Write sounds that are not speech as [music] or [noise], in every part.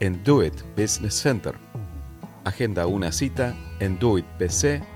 en Do It Business Center. Agenda una cita en doitbc.com.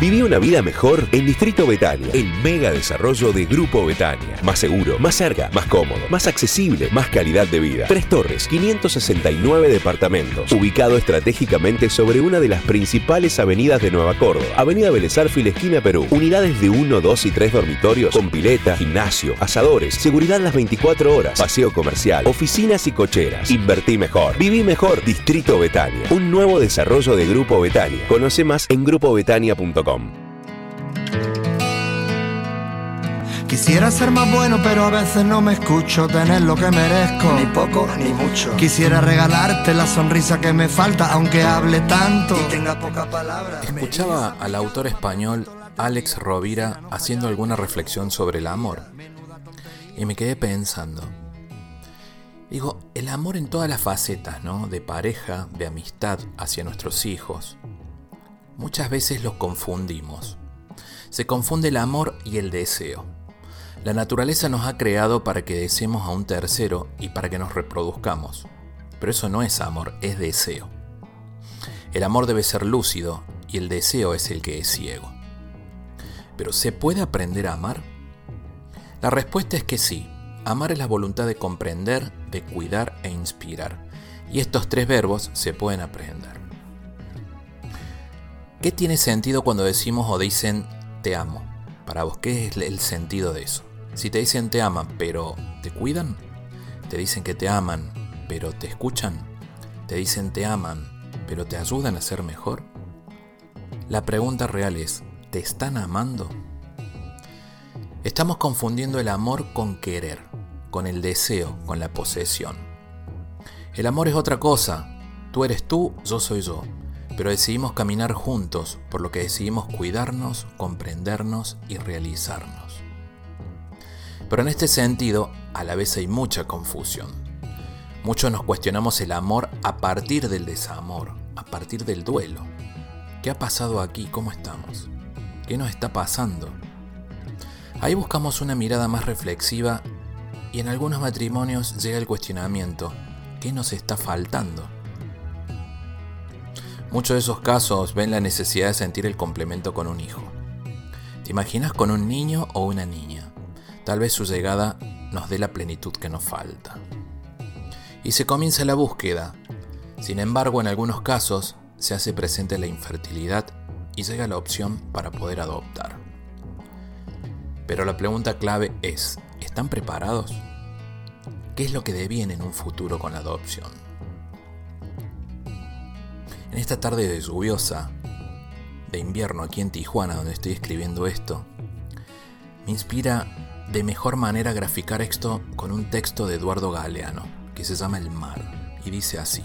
Viví una vida mejor en Distrito Betania, el mega desarrollo de Grupo Betania. Más seguro, más cerca, más cómodo, más accesible, más calidad de vida. Tres torres, 569 departamentos, ubicado estratégicamente sobre una de las principales avenidas de Nueva Córdoba. Avenida Belezarfil, esquina Perú. Unidades de 1, 2 y 3 dormitorios con pileta, gimnasio, asadores, seguridad las 24 horas, paseo comercial, oficinas y cocheras. Invertí mejor, viví mejor. Distrito Betania, un nuevo desarrollo de Grupo Betania. Conoce más en grupobetania.com. Quisiera ser más bueno, pero a veces no me escucho tener lo que merezco. Ni poco ni mucho. Quisiera regalarte la sonrisa que me falta, aunque hable tanto y tenga poca palabra. Escuchaba al autor español Alex Rovira haciendo alguna reflexión sobre el amor. Y me quedé pensando. Digo, el amor en todas las facetas, ¿no? De pareja, de amistad hacia nuestros hijos. Muchas veces los confundimos. Se confunde el amor y el deseo. La naturaleza nos ha creado para que deseemos a un tercero y para que nos reproduzcamos. Pero eso no es amor, es deseo. El amor debe ser lúcido y el deseo es el que es ciego. Pero ¿se puede aprender a amar? La respuesta es que sí. Amar es la voluntad de comprender, de cuidar e inspirar. Y estos tres verbos se pueden aprender. ¿Qué tiene sentido cuando decimos o dicen te amo? Para vos, ¿qué es el sentido de eso? Si te dicen te aman, pero ¿te cuidan? ¿Te dicen que te aman, pero te escuchan? ¿Te dicen te aman, pero te ayudan a ser mejor? La pregunta real es, ¿te están amando? Estamos confundiendo el amor con querer, con el deseo, con la posesión. El amor es otra cosa. Tú eres tú, yo soy yo. Pero decidimos caminar juntos, por lo que decidimos cuidarnos, comprendernos y realizarnos. Pero en este sentido, a la vez hay mucha confusión. Muchos nos cuestionamos el amor a partir del desamor, a partir del duelo. ¿Qué ha pasado aquí? ¿Cómo estamos? ¿Qué nos está pasando? Ahí buscamos una mirada más reflexiva y en algunos matrimonios llega el cuestionamiento, ¿qué nos está faltando? Muchos de esos casos ven la necesidad de sentir el complemento con un hijo. ¿Te imaginas con un niño o una niña? Tal vez su llegada nos dé la plenitud que nos falta. Y se comienza la búsqueda. Sin embargo, en algunos casos se hace presente la infertilidad y llega la opción para poder adoptar. Pero la pregunta clave es, ¿están preparados? ¿Qué es lo que deviene en un futuro con la adopción? En esta tarde de lluviosa, de invierno aquí en Tijuana, donde estoy escribiendo esto, me inspira de mejor manera graficar esto con un texto de Eduardo Galeano, que se llama El mar, y dice así.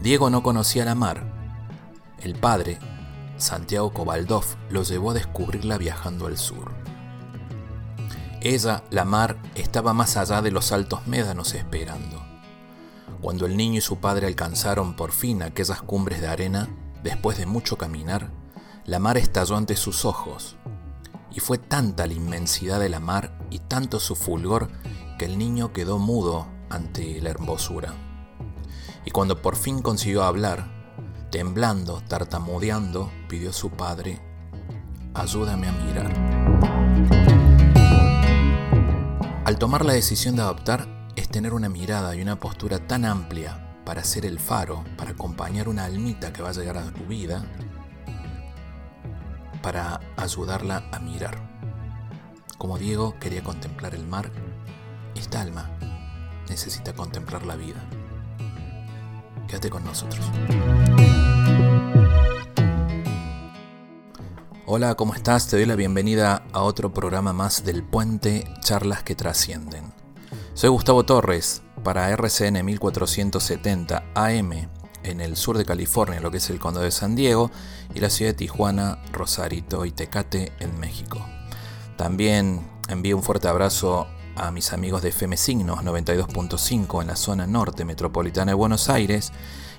Diego no conocía la mar. El padre, Santiago Cobaldov, lo llevó a descubrirla viajando al sur. Ella, la mar, estaba más allá de los altos médanos esperando. Cuando el niño y su padre alcanzaron por fin aquellas cumbres de arena, después de mucho caminar, la mar estalló ante sus ojos, y fue tanta la inmensidad de la mar y tanto su fulgor que el niño quedó mudo ante la hermosura. Y cuando por fin consiguió hablar, temblando, tartamudeando, pidió a su padre, ayúdame a mirar. Al tomar la decisión de adoptar, tener una mirada y una postura tan amplia para ser el faro, para acompañar una almita que va a llegar a tu vida, para ayudarla a mirar. Como Diego quería contemplar el mar, esta alma necesita contemplar la vida. Quédate con nosotros. Hola, ¿cómo estás? Te doy la bienvenida a otro programa más del Puente Charlas que Trascienden. Soy Gustavo Torres para RCN 1470 AM en el sur de California, lo que es el condado de San Diego, y la ciudad de Tijuana, Rosarito y Tecate en México. También envío un fuerte abrazo a mis amigos de FM Signos 92.5 en la zona norte metropolitana de Buenos Aires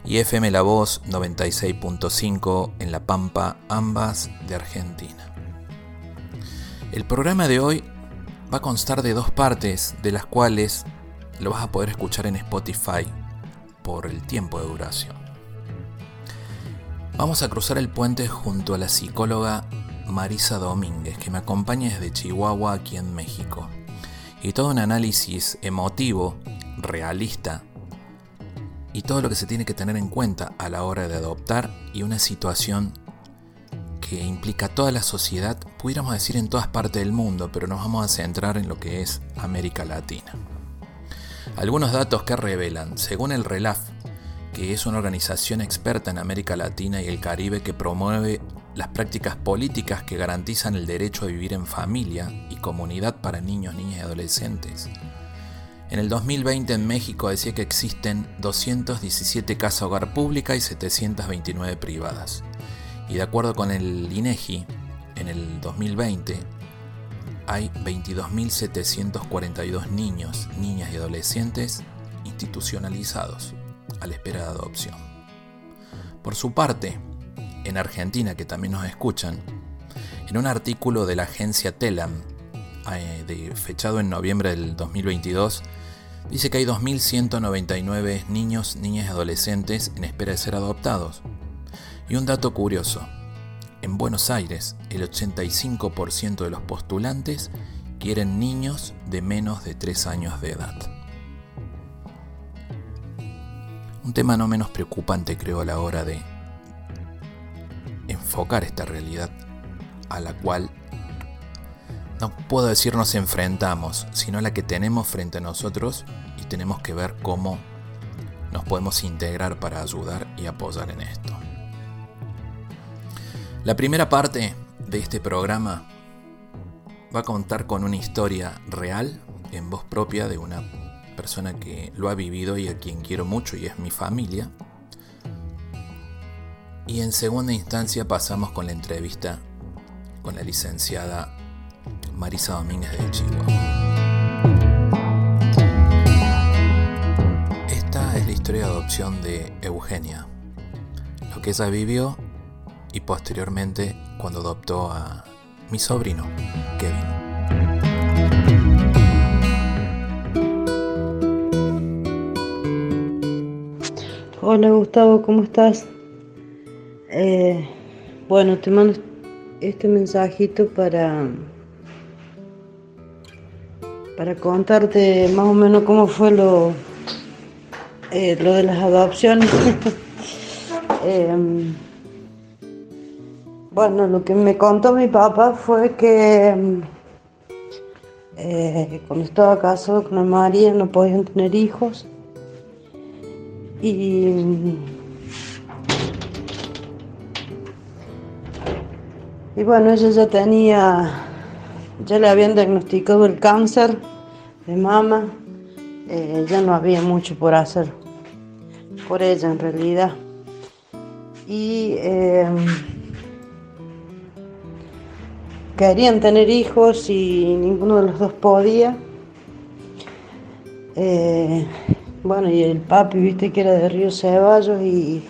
y FM La Voz 96.5 en La Pampa, ambas de Argentina. El programa de hoy va a constar de dos partes, de las cuales lo vas a poder escuchar en Spotify por el tiempo de duración. Vamos a cruzar el puente junto a la psicóloga Marisa Domínguez, que me acompaña desde Chihuahua aquí en México. Y todo un análisis emotivo, realista, y todo lo que se tiene que tener en cuenta a la hora de adoptar y una situación que implica toda la sociedad, pudiéramos decir en todas partes del mundo, pero nos vamos a centrar en lo que es América Latina. Algunos datos que revelan, según el RELAF, que es una organización experta en América Latina y el Caribe que promueve las prácticas políticas que garantizan el derecho a vivir en familia y comunidad para niños, niñas y adolescentes, en el 2020 en México decía que existen 217 casas hogar pública y 729 privadas. Y de acuerdo con el INEGI, en el 2020 hay 22.742 niños, niñas y adolescentes institucionalizados a la espera de adopción. Por su parte, en Argentina, que también nos escuchan, en un artículo de la agencia Telam, eh, fechado en noviembre del 2022, dice que hay 2.199 niños, niñas y adolescentes en espera de ser adoptados. Y un dato curioso, en Buenos Aires el 85% de los postulantes quieren niños de menos de 3 años de edad. Un tema no menos preocupante creo a la hora de enfocar esta realidad a la cual no puedo decir nos enfrentamos, sino la que tenemos frente a nosotros y tenemos que ver cómo nos podemos integrar para ayudar y apoyar en esto. La primera parte de este programa va a contar con una historia real, en voz propia, de una persona que lo ha vivido y a quien quiero mucho y es mi familia. Y en segunda instancia pasamos con la entrevista con la licenciada Marisa Domínguez de Chihuahua. Esta es la historia de adopción de Eugenia, lo que ella vivió y posteriormente cuando adoptó a mi sobrino, Kevin. Hola Gustavo, ¿cómo estás? Eh, bueno, te mando este mensajito para para contarte más o menos cómo fue lo, eh, lo de las adopciones. [laughs] Em, bueno, lo que me contó mi papá fue que eh, cuando estaba casado con María no podían tener hijos. Y, y bueno, ella ya tenía ya le habían diagnosticado el cáncer de mama, eh, ya no había mucho por hacer por ella en realidad. Y em, querían tener hijos y ninguno de los dos podía. Eh, bueno, y el papi, viste que era de Río Ceballos y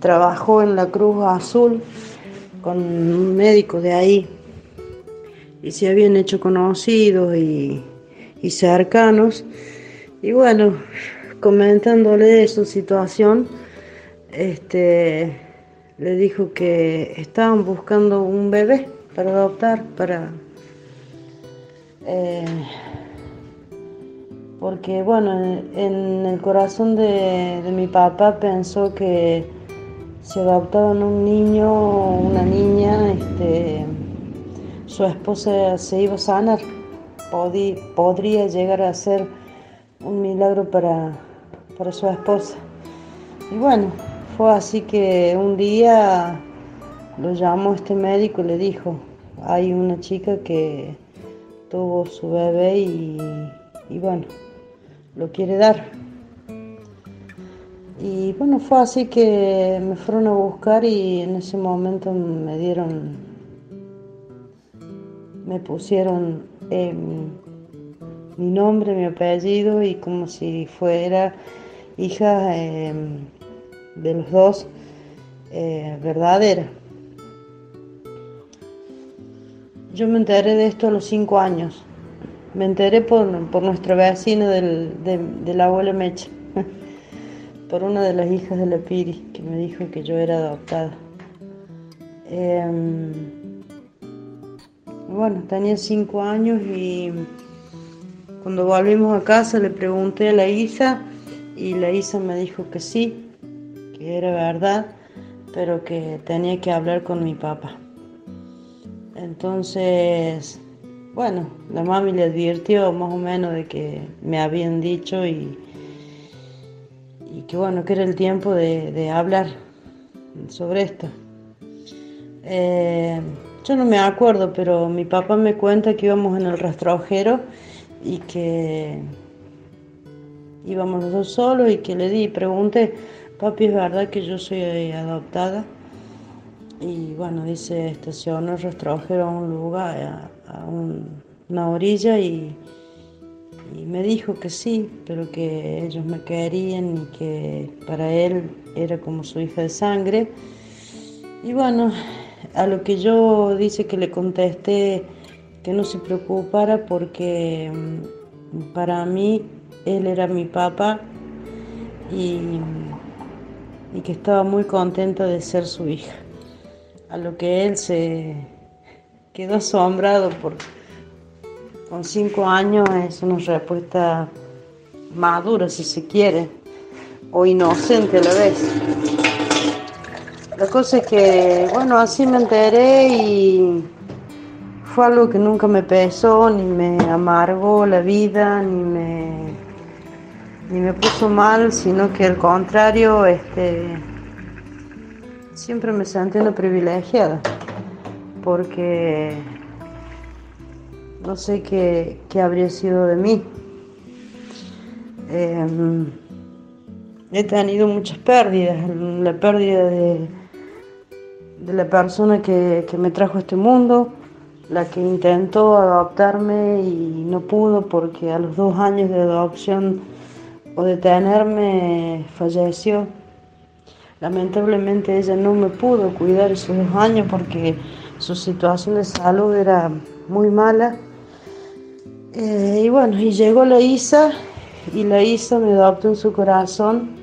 trabajó en la Cruz Azul con un médico de ahí y se habían hecho conocidos y, cercanos. Y bueno, comentándole su situación, este, le dijo que estaban buscando un bebé para adoptar, para... Eh, porque bueno, en el corazón de, mi papá pensó que si adoptaban un niño o una niña, este, su esposa se iba a sanar, podría llegar a ser un milagro para, para su esposa. Y bueno, fue así que un día lo llamó este médico y le dijo, hay una chica que tuvo su bebé y, y bueno, lo quiere dar. Y bueno, fue así que me fueron a buscar y en ese momento me dieron, me pusieron mi nombre, mi apellido y como si fuera hija em, de los dos eh, verdadera. Yo me enteré de esto a los cinco años. Me enteré por, por nuestro vecino del, de, la abuela Mecha, [laughs] por una de las hijas de la Piri, que me dijo que yo era adoptada. Em, bueno, tenía cinco años y cuando volvimos a casa le pregunté a la Isa y la Isa me dijo que sí, que era verdad, pero que tenía que hablar con mi papá. Entonces bueno, la mami le advirtió más o menos de que me habían dicho y, y que bueno, que era el tiempo de, hablar sobre esto. Eh, yo no me acuerdo, pero mi papá me cuenta que íbamos en el rastrojero y que íbamos los dos solos y que le di, pregunté, papi, ¿es verdad que yo soy adoptada? Y bueno, dice, estacionó el rastrojero a un lugar, a una orilla y, me dijo que sí, pero que ellos me querían y que para él era como su hija de sangre. Y bueno, a lo que yo dice que le contesté que no se preocupara porque mm, para mí él era mi papá y, y que estaba muy contenta de ser su hija. A lo que él se, quedó asombrado por con cinco años es una respuesta madura si se quiere o inocente a la vez. La cosa es que bueno así me enteré y fue algo que nunca me pesó ni me amargó la vida ni me ni me puso mal sino que al contrario este siempre me una privilegiada porque no sé qué, habría sido de mí. Em, he tenido muchas pérdidas, la pérdida de, de la persona que, que, me trajo a este mundo, la que intentó adoptarme y no pudo porque a los dos años de adopción o de tenerme falleció. Lamentablemente ella no me pudo cuidar esos dos años porque su situación de salud era muy mala. Eh, y bueno, y llegó la Isa y la Isa me adoptó en su corazón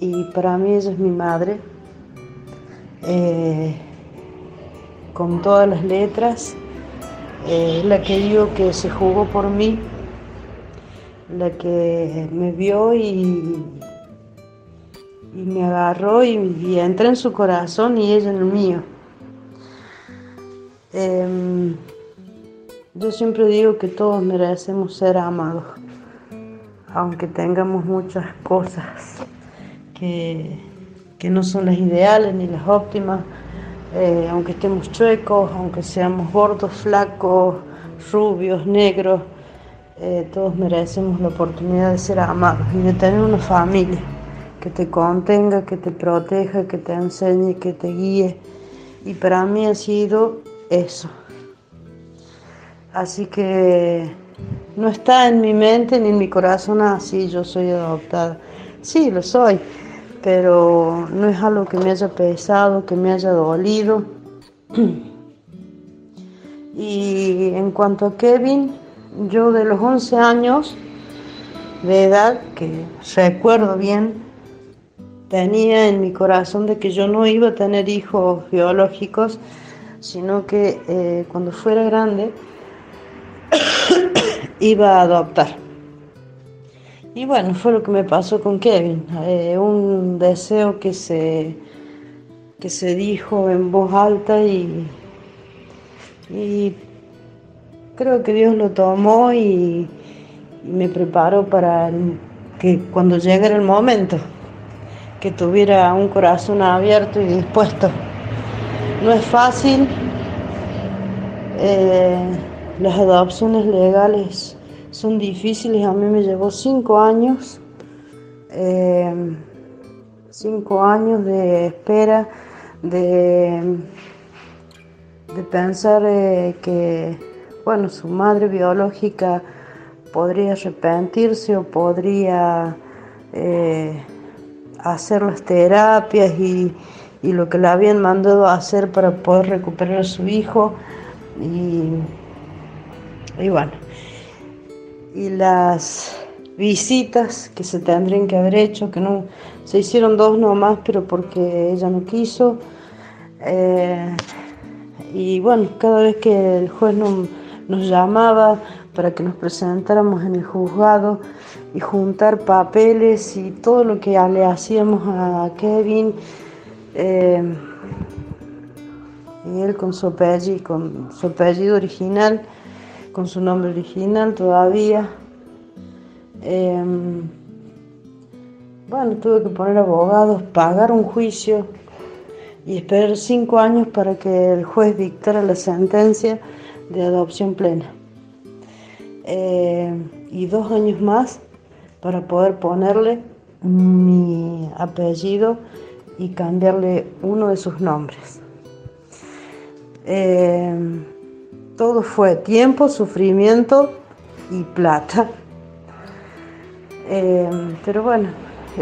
y para mí ella es mi madre. Eh, con todas las letras, eh, la que digo que se jugó por mí, la que me vio y, y me agarró y, y entré en su corazón y ella en el mío. Em, yo siempre digo que todos merecemos ser amados, aunque tengamos muchas cosas que, no son las ideales ni las óptimas, eh, aunque estemos chuecos, aunque seamos gordos, flacos, rubios, negros, eh, todos merecemos la oportunidad de ser amados y de tener una familia que te contenga, que te proteja, que te enseñe, que te guíe. Y para mí ha sido eso. Así que no está en mi mente ni en mi corazón así, ah, yo soy adoptada. Sí, lo soy, pero no es algo que me haya pesado, que me haya dolido. [clears throat] Y en cuanto a Kevin, yo de los 11 años de edad, que recuerdo bien, tenía en mi corazón de que yo no iba a tener hijos biológicos, sino que eh, cuando fuera grande [coughs] iba a adoptar. Y bueno, fue lo que me pasó con Kevin. Eh, un deseo que se, que se dijo en voz alta y, y creo que Dios lo tomó y, me preparó para que cuando llegara el momento, que tuviera un corazón abierto y dispuesto. No es fácil, eh, las adopciones legales son difíciles, a mí me llevó cinco años, eh, cinco años de espera, de, de pensar eh, que, bueno, su madre biológica podría arrepentirse o podría hacer las terapias y, y, lo que le habían mandado a hacer para poder recuperar a su hijo. Y, y bueno, y las visitas que se tendrían que haber hecho, que no se hicieron dos nomás, pero porque ella no quiso. Eh, y bueno, cada vez que el juez nos llamaba para que nos presentáramos en el juzgado y juntar papeles y todo lo que le hacíamos a Kevin, eh, y él con su apellido, con su apellido original, con su nombre original todavía. Em, bueno, tuve que poner abogados, pagar un juicio y esperar cinco años para que el juez dictara la sentencia de adopción plena. Em, y dos años más para poder ponerle mi apellido y cambiarle uno de sus nombres. Em, todo fue tiempo, sufrimiento y plata. Eh, pero bueno,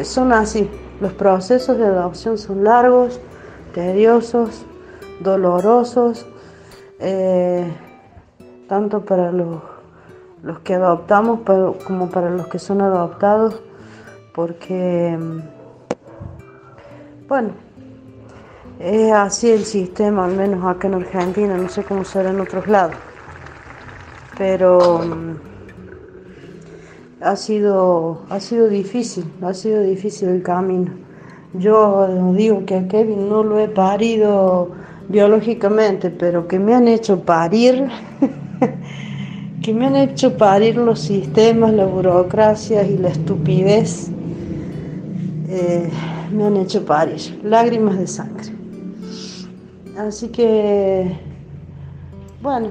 son así. Los procesos de adopción son largos, tediosos, dolorosos, eh, tanto para los, los que adoptamos como para los que son adoptados, porque, bueno, es así el sistema, al menos acá en Argentina, no sé cómo será en otros lados. Pero mm, ha sido, ha sido difícil, ha sido difícil el camino. Yo digo que a Kevin no lo he parido biológicamente, pero que me han hecho parir, [laughs] que me han hecho parir los sistemas, la burocracia y la estupidez, eh, me han hecho parir, lágrimas de sangre. Así que, bueno,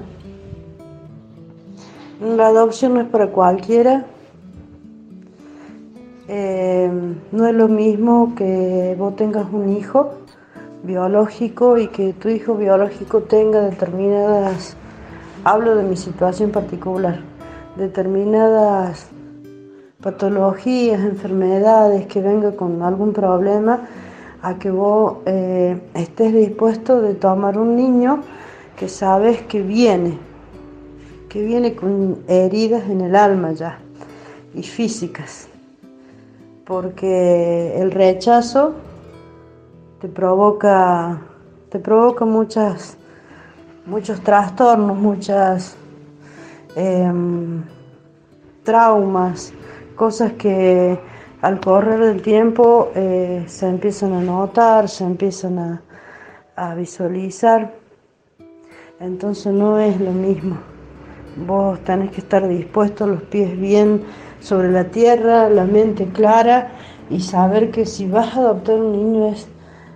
la adopción no es para cualquiera. Eh, no es lo mismo que vos tengas un hijo biológico y que tu hijo biológico tenga determinadas, hablo de mi situación particular, determinadas patologías, enfermedades, que venga con algún problema a que vos eh, estés dispuesto de tomar un niño que sabes que viene, que viene con heridas en el alma ya y físicas, porque el rechazo te provoca, te provoca muchas, muchos trastornos, muchas em, traumas, cosas que al correr del tiempo eh, se empiezan a notar, se empiezan a, visualizar. Entonces no es lo mismo. Vos tenés que estar dispuesto, los pies bien sobre la tierra, la mente clara y saber que si vas a adoptar un niño es,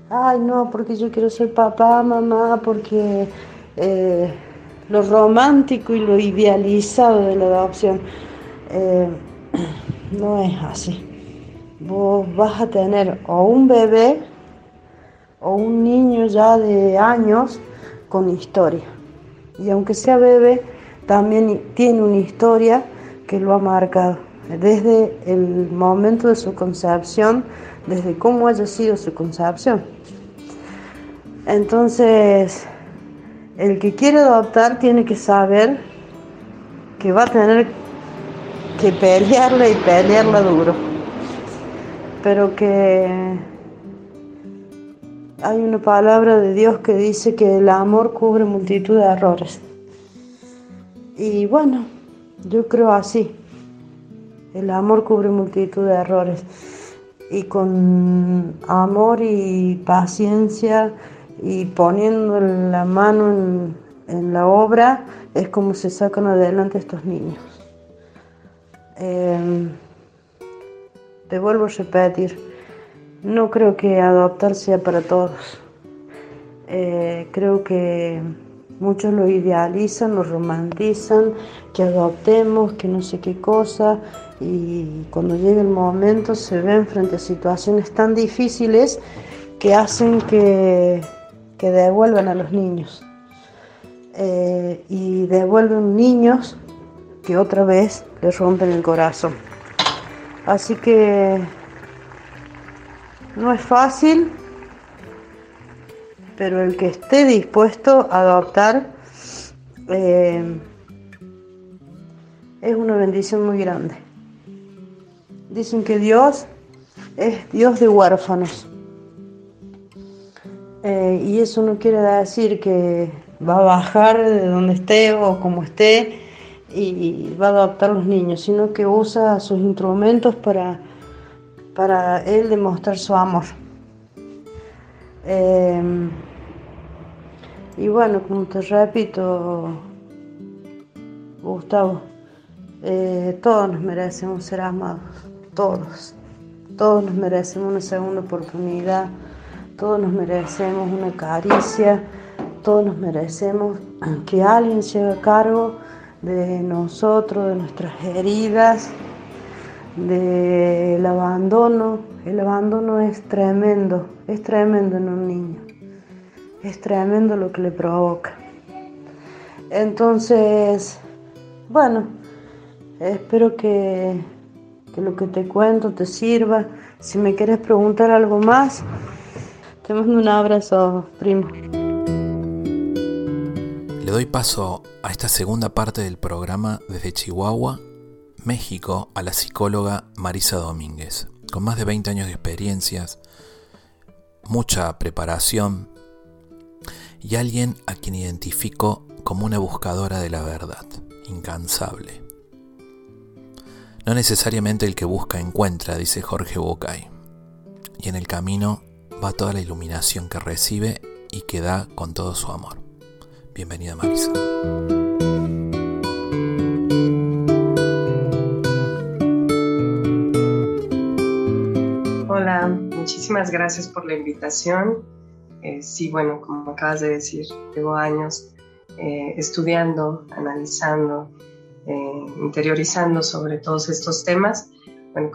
ay no, porque yo quiero ser papá, mamá, porque eh, lo romántico y lo idealizado de la adopción eh, [clears throat] no es así vos vas a tener o un bebé o un niño ya de años con historia. Y aunque sea bebé, también tiene una historia que lo ha marcado desde el momento de su concepción, desde cómo haya sido su concepción. Entonces, el que quiere adoptar tiene que saber que va a tener que pelearla y pelearla duro pero que hay una palabra de Dios que dice que el amor cubre multitud de errores. Y bueno, yo creo así. El amor cubre multitud de errores y con amor y paciencia y poniendo la mano en, la obra es como se sacan adelante estos niños. Eh, te vuelvo a repetir, no creo que adoptar sea para todos. Eh, creo que muchos lo idealizan, lo romantizan, que adoptemos, que no sé qué cosa, y cuando llega el momento se ven frente a situaciones tan difíciles que hacen que, devuelvan a los niños. Eh, y devuelven niños que otra vez les rompen el corazón. Así que no es fácil, pero el que esté dispuesto a adoptar eh, es una bendición muy grande. Dicen que Dios es Dios de huérfanos. Eh, y eso no quiere decir que va a bajar de donde esté o como esté y va a adoptar los niños, sino que usa sus instrumentos para, para él demostrar su amor. Eh, y bueno, como te repito, Gustavo, eh, todos nos merecemos ser amados, todos. Todos nos merecemos una segunda oportunidad, todos nos merecemos una caricia, todos nos merecemos que alguien se haga cargo de nosotros, de nuestras heridas, del abandono. El abandono es tremendo, es tremendo en un niño. Es tremendo lo que le provoca. Entonces, bueno, espero que, que lo que te cuento te sirva. Si me quieres preguntar algo más, te mando un abrazo, primo. Le doy paso a esta segunda parte del programa desde Chihuahua, México, a la psicóloga Marisa Domínguez, con más de 20 años de experiencias, mucha preparación y alguien a quien identifico como una buscadora de la verdad, incansable. No necesariamente el que busca encuentra, dice Jorge Bucay, y en el camino va toda la iluminación que recibe y que da con todo su amor. Bienvenida Marisa. Hola, muchísimas gracias por la invitación. Eh, sí, bueno, como acabas de decir, llevo años eh, estudiando, analizando, eh, interiorizando sobre todos estos temas. Bueno,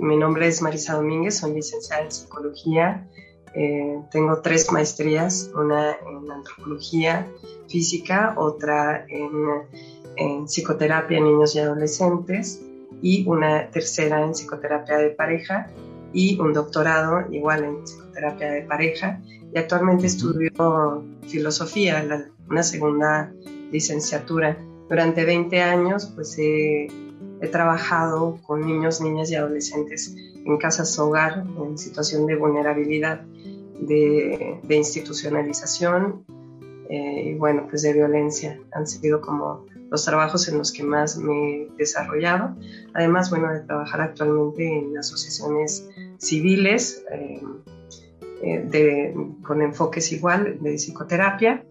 mi nombre es Marisa Domínguez, soy licenciada en psicología eh, tengo tres maestrías, una en antropología física, otra en, psicoterapia en niños y adolescentes y una tercera en psicoterapia de pareja y un doctorado igual en psicoterapia de pareja y actualmente estudio filosofía, una segunda licenciatura. Durante 20 años pues he, he trabajado con niños, niñas y adolescentes en casas hogar en situación de vulnerabilidad de, institucionalización eh, y bueno, pues de violencia. Han sido como los trabajos en los que más me he desarrollado. Además, bueno, de trabajar actualmente en asociaciones civiles eh, eh, con enfoques igual de psicoterapia.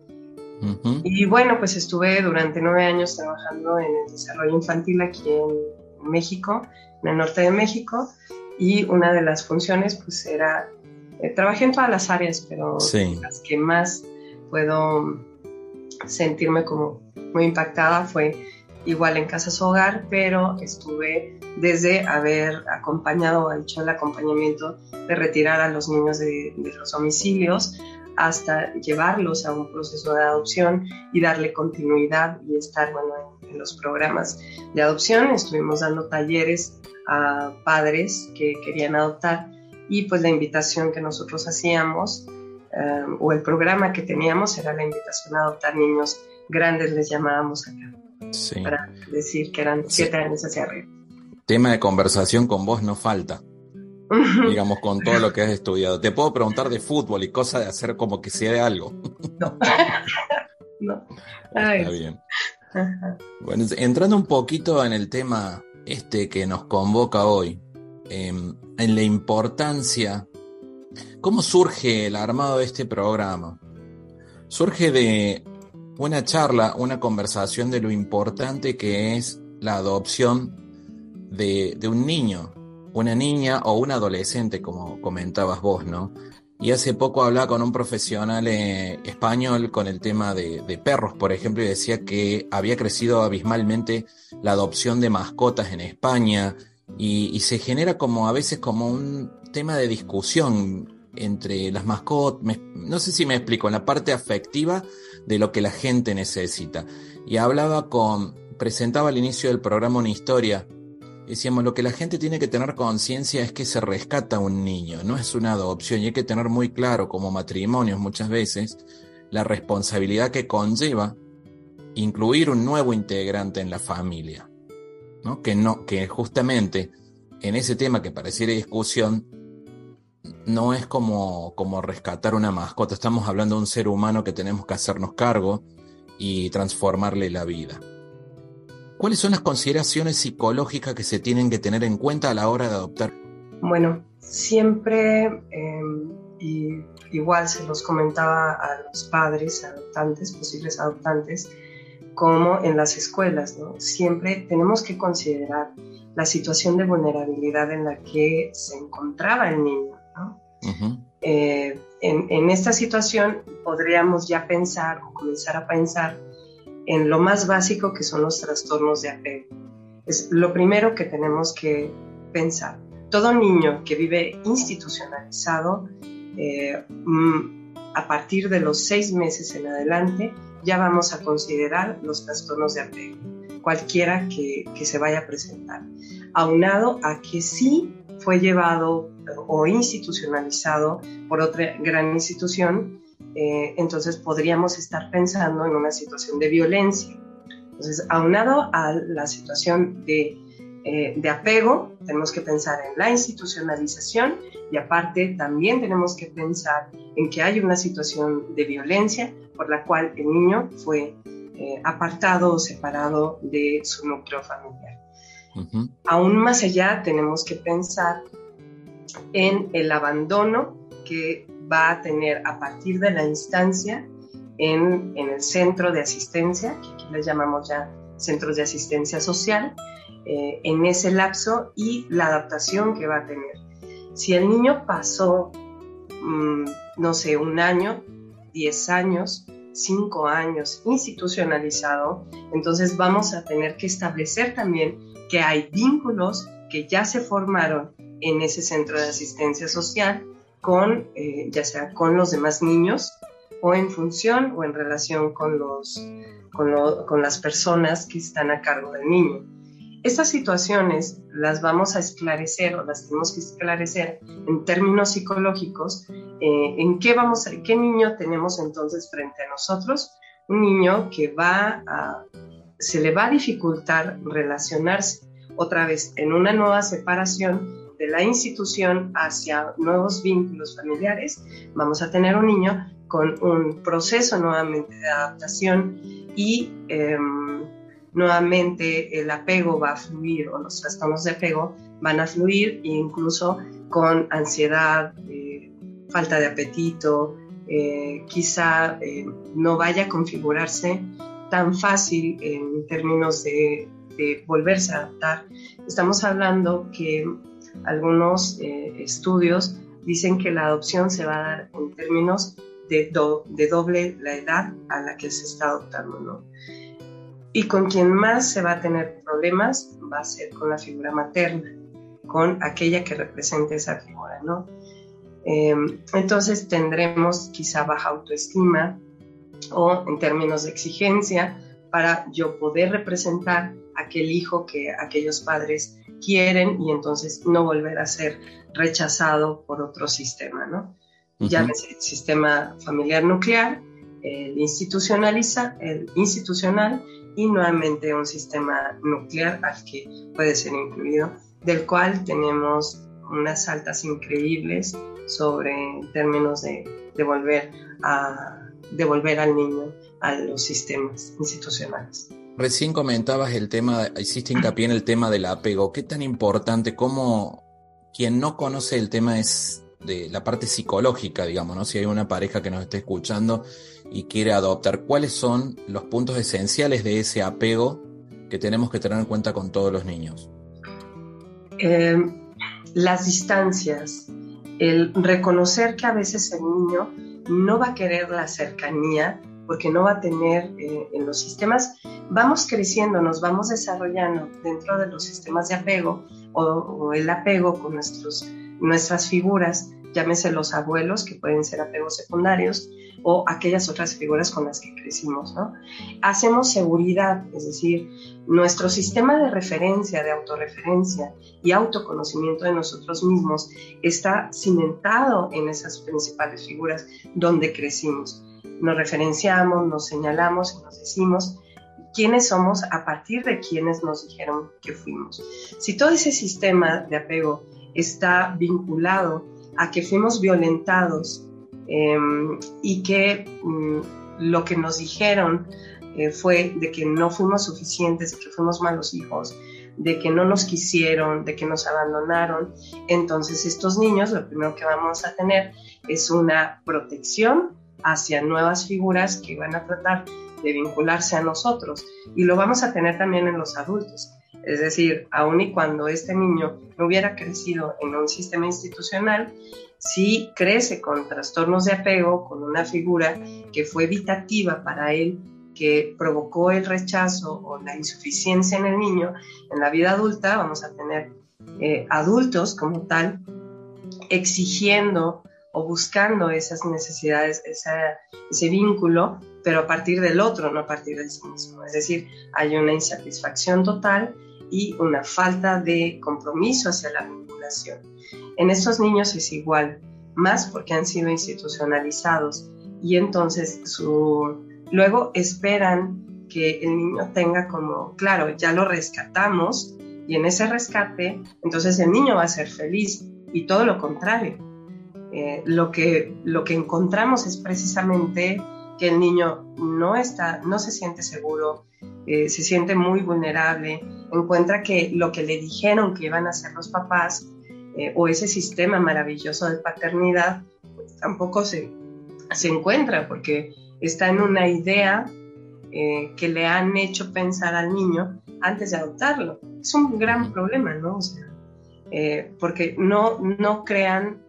Y bueno, pues estuve durante nueve años trabajando en el desarrollo infantil aquí en México, en el norte de México, y una de las funciones pues era eh, trabajé en todas las áreas, pero las que más puedo sentirme como muy impactada fue igual en Casas Hogar, pero estuve desde haber acompañado, hecho el acompañamiento de retirar a los niños de, los domicilios hasta llevarlos a un proceso de adopción y darle continuidad y estar bueno, en, en los programas de adopción. Estuvimos dando talleres a padres que querían adoptar y pues la invitación que nosotros hacíamos eh, o el programa que teníamos era la invitación a adoptar niños grandes, les llamábamos acá, sí. para decir que eran siete años hacia arriba. Tema de conversación con vos no falta, digamos, con todo lo que has estudiado. Te puedo preguntar de fútbol y cosas de hacer como que sea de algo. No. [laughs] no. Está bien. Bueno, entrando un poquito en el tema este que nos convoca hoy, em, en la importancia, ¿cómo surge el armado de este programa? Surge de una charla, una conversación de lo importante que es la adopción de, de un niño, una niña o un adolescente, como comentabas vos, ¿no? Y hace poco hablaba con un profesional eh, español con el tema de, perros, por ejemplo, y decía que había crecido abismalmente la adopción de mascotas en España y, se genera como a veces como un tema de discusión entre las mascotas, no sé si me explico, en la parte afectiva de lo que la gente necesita. Y hablaba con, presentaba al inicio del programa una historia decíamos, lo que la gente tiene que tener conciencia es que se rescata un niño, no es una adopción y hay que tener muy claro como matrimonios muchas veces la responsabilidad que conlleva incluir un nuevo integrante en la familia, ¿no? Que, no, que justamente en ese tema que pareciera discusión, no es como, como rescatar una mascota, estamos hablando de un ser humano que tenemos que hacernos cargo y transformarle la vida. ¿Cuáles son las consideraciones psicológicas que se tienen que tener en cuenta a la hora de adoptar? Bueno, siempre, em, y igual se los comentaba a los padres adoptantes, posibles adoptantes, como en las escuelas, ¿no? Siempre tenemos que considerar la situación de vulnerabilidad en la que se encontraba el niño, ¿no? Eh, en, en, esta situación podríamos ya pensar o comenzar a pensar en lo más básico que son los trastornos de apego. Es lo primero que tenemos que pensar. Todo niño que vive institucionalizado, eh, mm, a partir de los seis meses en adelante, ya vamos a considerar los trastornos de apego, cualquiera que, que se vaya a presentar, aunado a que sí fue llevado o institucionalizado por otra gran institución eh, entonces podríamos estar pensando en una situación de violencia. Entonces, aunado a la situación de, eh, de apego, tenemos que pensar en la institucionalización y aparte también tenemos que pensar en que hay una situación de violencia por la cual el niño fue eh, apartado o separado de su núcleo familiar. Aún más allá tenemos que pensar en el abandono que va a tener a partir de la instancia en, el centro de asistencia, que aquí les llamamos ya centros de asistencia social, eh, en ese lapso y la adaptación que va a tener. Si el niño pasó, mm, no sé, un año, diez años, cinco años institucionalizado, entonces vamos a tener que establecer también que hay vínculos que ya se formaron en ese centro de asistencia social con, eh, ya sea con los demás niños o en función o en relación con, los, con, las personas que están a cargo del niño. Estas situaciones las vamos a esclarecer o las tenemos que esclarecer en términos psicológicos. Eh, ¿En qué, vamos a, qué niño tenemos entonces frente a nosotros? Un niño que va se le va a dificultar relacionarse otra vez en una nueva separación de la institución hacia nuevos vínculos familiares, vamos a tener un niño con un proceso nuevamente de adaptación y em, nuevamente el apego va a fluir o los trastornos de apego van a fluir e incluso con ansiedad, eh, falta de apetito, eh, quizá eh, no vaya a configurarse tan fácil en términos de, de volverse a adaptar. Estamos hablando que algunos eh, estudios dicen que la adopción se va a dar en términos de, de doble la edad a la que se está adoptando, ¿no? Y con quien más se va a tener problemas va a ser con la figura materna, con aquella que represente esa figura, ¿no? Em, entonces tendremos quizá baja autoestima o en términos de exigencia para yo poder representar aquel hijo que aquellos padres quieren y entonces no volver a ser rechazado por otro sistema, ¿no? Llámese el sistema familiar nuclear, el institucionaliza, el institucional y nuevamente un sistema nuclear al que puede ser incluido, del cual tenemos unas altas increíbles sobre términos de, de volver a devolver al niño a los sistemas institucionales. Recién comentabas el tema, hiciste hincapié en el tema del apego. ¿Qué tan importante, cómo quien no conoce el tema es de la parte psicológica, digamos, ¿no? Si hay una pareja que nos esté escuchando y quiere adoptar, ¿cuáles son los puntos esenciales de ese apego que tenemos que tener en cuenta con todos los niños? Eh, las distancias, el reconocer que a veces el niño no va a querer la cercanía porque no va a tener eh, en los sistemas, vamos creciendo, nos vamos desarrollando dentro de los sistemas de apego o, el apego con nuestros, nuestras figuras, llámese los abuelos, que pueden ser apegos secundarios, o aquellas otras figuras con las que crecimos. ¿no? Hacemos seguridad, es decir, nuestro sistema de referencia, de autorreferencia y autoconocimiento de nosotros mismos está cimentado en esas principales figuras donde crecimos. Nos referenciamos, nos señalamos y nos decimos quiénes somos a partir de quienes nos dijeron que fuimos. Si todo ese sistema de apego está vinculado a que fuimos violentados Em, y que mm, lo que nos dijeron eh, fue de que no fuimos suficientes, de que fuimos malos hijos, de que no nos quisieron, de que nos abandonaron. Entonces estos niños lo primero que vamos a tener es una protección hacia nuevas figuras que van a tratar de vincularse a nosotros y lo vamos a tener también en los adultos. Es decir, aun y cuando este niño no hubiera crecido en un sistema institucional, si crece con trastornos de apego, con una figura que fue evitativa para él, que provocó el rechazo o la insuficiencia en el niño, en la vida adulta vamos a tener eh, adultos como tal exigiendo o buscando esas necesidades, ese vínculo, pero a partir del otro, no a partir de sí mismo. Es decir, hay una insatisfacción total y una falta de compromiso hacia la vinculación. En estos niños es igual, más porque han sido institucionalizados y entonces su, luego esperan que el niño tenga como, claro, ya lo rescatamos y en ese rescate, entonces el niño va a ser feliz y todo lo contrario. Eh, lo, que, lo que encontramos es precisamente que el niño no, está, no se siente seguro, eh, se siente muy vulnerable, encuentra que lo que le dijeron que iban a hacer los papás eh, o ese sistema maravilloso de paternidad, pues tampoco se, se encuentra porque está en una idea eh, que le han hecho pensar al niño antes de adoptarlo. Es un gran problema, ¿no? O sea, porque no, no crean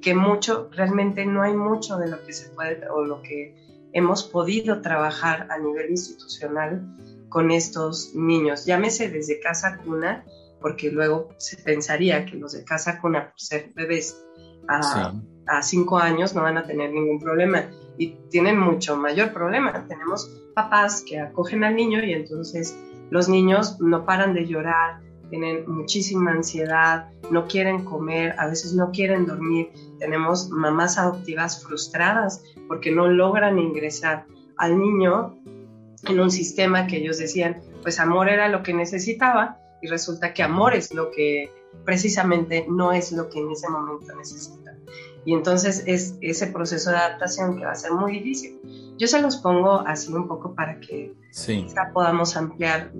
que mucho, realmente no hay mucho de lo que se puede o lo que hemos podido trabajar a nivel institucional con estos niños. Llámese desde casa cuna, porque luego se pensaría que los de casa cuna, por ser bebés a, a cinco años, no van a tener ningún problema. Y tienen mucho mayor problema. Tenemos papás que acogen al niño y entonces los niños no paran de llorar, tienen muchísima ansiedad, no quieren comer, a veces no quieren dormir. Tenemos mamás adoptivas frustradas porque no logran ingresar al niño en un sistema que ellos decían, pues amor era lo que necesitaba y resulta que amor es lo que precisamente no es lo que en ese momento necesita. Y entonces es ese proceso de adaptación que va a ser muy difícil. Yo se los pongo así un poco para que podamos ampliar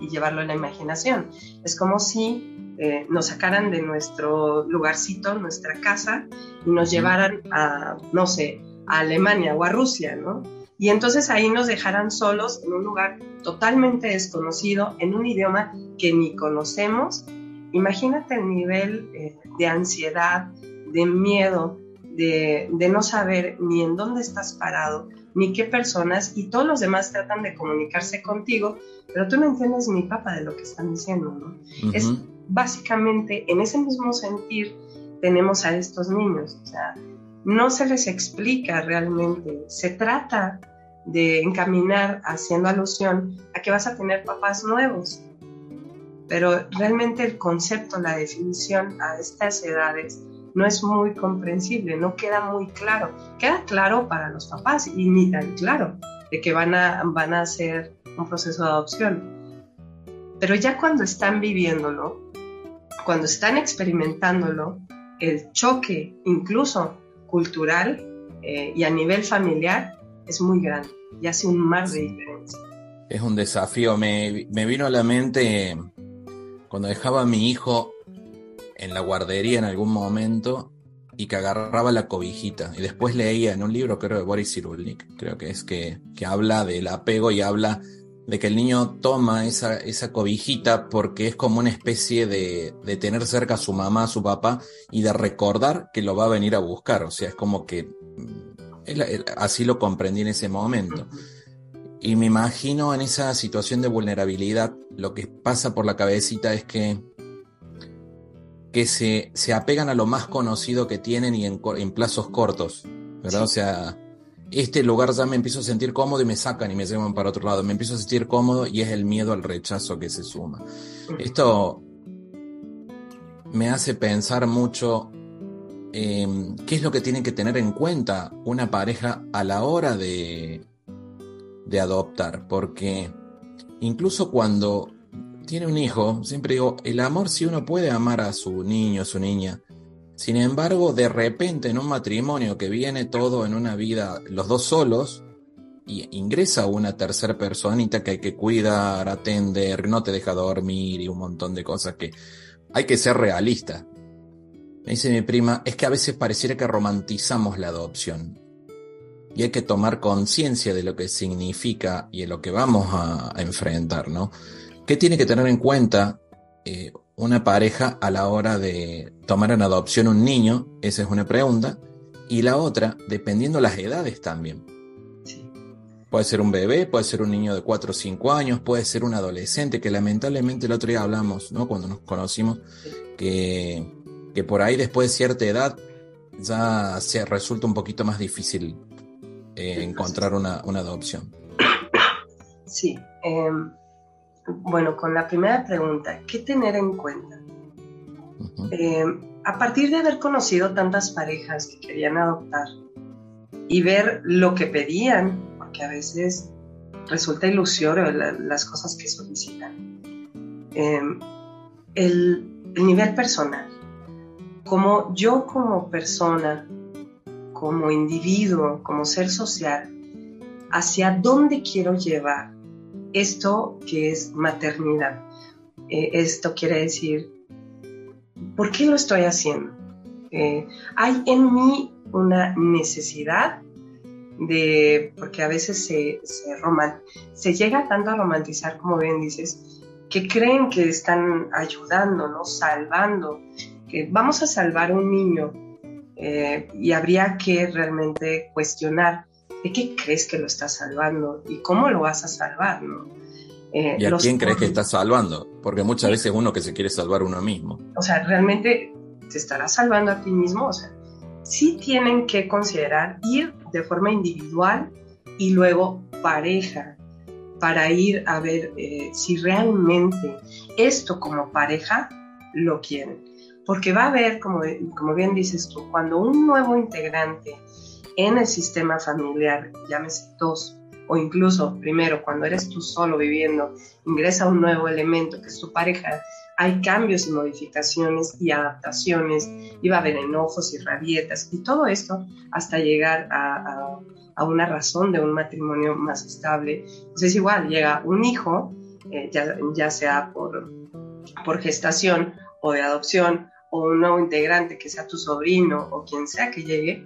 y llevarlo a la imaginación. Es como si eh, nos sacaran de nuestro lugarcito, nuestra casa, y nos llevaran a, no sé, a Alemania o a Rusia, ¿no? Y entonces ahí nos dejaran solos en un lugar totalmente desconocido, en un idioma que ni conocemos. Imagínate el nivel eh, de ansiedad, de miedo, de, de, no saber ni en dónde estás parado, ni qué personas, y todos los demás tratan de comunicarse contigo, pero tú no entiendes ni papa de lo que están diciendo, ¿no? Es básicamente en ese mismo sentir tenemos a estos niños, o sea, no se les explica realmente, se trata de encaminar haciendo alusión a que vas a tener papás nuevos, pero realmente el concepto, la definición a estas edades no es muy comprensible, no queda muy claro. Queda claro para los papás y ni tan claro de que van a, van a hacer un proceso de adopción. Pero ya cuando están viviéndolo, cuando están experimentándolo, el choque incluso cultural eh, y a nivel familiar es muy grande y hace un mar de diferencia. Es un desafío. Me, me vino a la mente cuando dejaba a mi hijo en la guardería en algún momento y que agarraba la cobijita. Y después leía en un libro, creo, de Boris Cyrulnik, creo que es que, que habla del apego y habla de que el niño toma esa, esa cobijita porque es como una especie de, de, tener cerca a su mamá, a su papá, y de recordar que lo va a venir a buscar. O sea, es como que mm, así lo comprendí en ese momento. Y me imagino en esa situación de vulnerabilidad, lo que pasa por la cabecita es que, que se, se apegan a lo más conocido que tienen y en, en plazos cortos, ¿verdad? O sea, este lugar ya me empiezo a sentir cómodo y me sacan y me llevan para otro lado. Me empiezo a sentir cómodo y es el miedo al rechazo que se suma. Esto me hace pensar mucho eh, qué es lo que tiene que tener en cuenta una pareja a la hora de, de adoptar, porque incluso cuando tiene un hijo, siempre digo, el amor si uno puede amar a su niño, a su niña, sin embargo, de repente en un matrimonio que viene todo en una vida, los dos solos, y ingresa una tercera personita que hay que cuidar, atender, no te deja dormir y un montón de cosas que hay que ser realista. Me dice mi prima, es que a veces pareciera que romantizamos la adopción. Y hay que tomar conciencia de lo que significa y de lo que vamos a, enfrentar, ¿no? ¿Qué tiene que tener en cuenta eh, una pareja a la hora de tomar en adopción un niño? Esa es una pregunta. Y la otra, dependiendo las edades también. Puede ser un bebé, puede ser un niño de 4 o 5 años, puede ser un adolescente, que lamentablemente el otro día hablamos, ¿no? Cuando nos conocimos, que, que por ahí después de cierta edad ya se resulta un poquito más difícil eh, encontrar una, una, adopción. Sí. Eh, bueno, con la primera pregunta, ¿qué tener en cuenta? eh, a partir de haber conocido tantas parejas que querían adoptar y ver lo que pedían, porque a veces resulta ilusorio la, las cosas que solicitan, eh, el, el nivel personal, como yo como persona, como individuo, como ser social, hacia dónde quiero llevar esto que es maternidad. Eh, esto quiere decir, ¿por qué lo estoy haciendo? Eh, hay en mí una necesidad de, porque a veces se, se, llega tanto a romantizar, como bien dices, que creen que están ayudando, ¿no? salvando, que vamos a salvar un niño eh, y habría que realmente cuestionar ¿de qué crees que lo estás salvando? ¿Y cómo lo vas a salvar? ¿no? Eh, ¿Y a quién crees que estás salvando? Porque muchas veces uno que se quiere salvar uno mismo. O sea, ¿realmente te estarás salvando a ti mismo? O sea, sí tienen que considerar ir de forma individual y luego pareja para ir a ver eh, si realmente esto como pareja lo quieren. Porque va a haber, como, como bien dices tú, cuando un nuevo integrante en el sistema familiar, llámese dos, o incluso primero cuando eres tú solo viviendo, ingresa un nuevo elemento que es tu pareja, hay cambios y modificaciones y adaptaciones, y va a haber enojos y rabietas, y todo esto hasta llegar a, a, una razón de un matrimonio más estable. Entonces es igual, llega un hijo, eh, ya, ya sea por, por gestación o de adopción, o un nuevo integrante que sea tu sobrino o quien sea que llegue,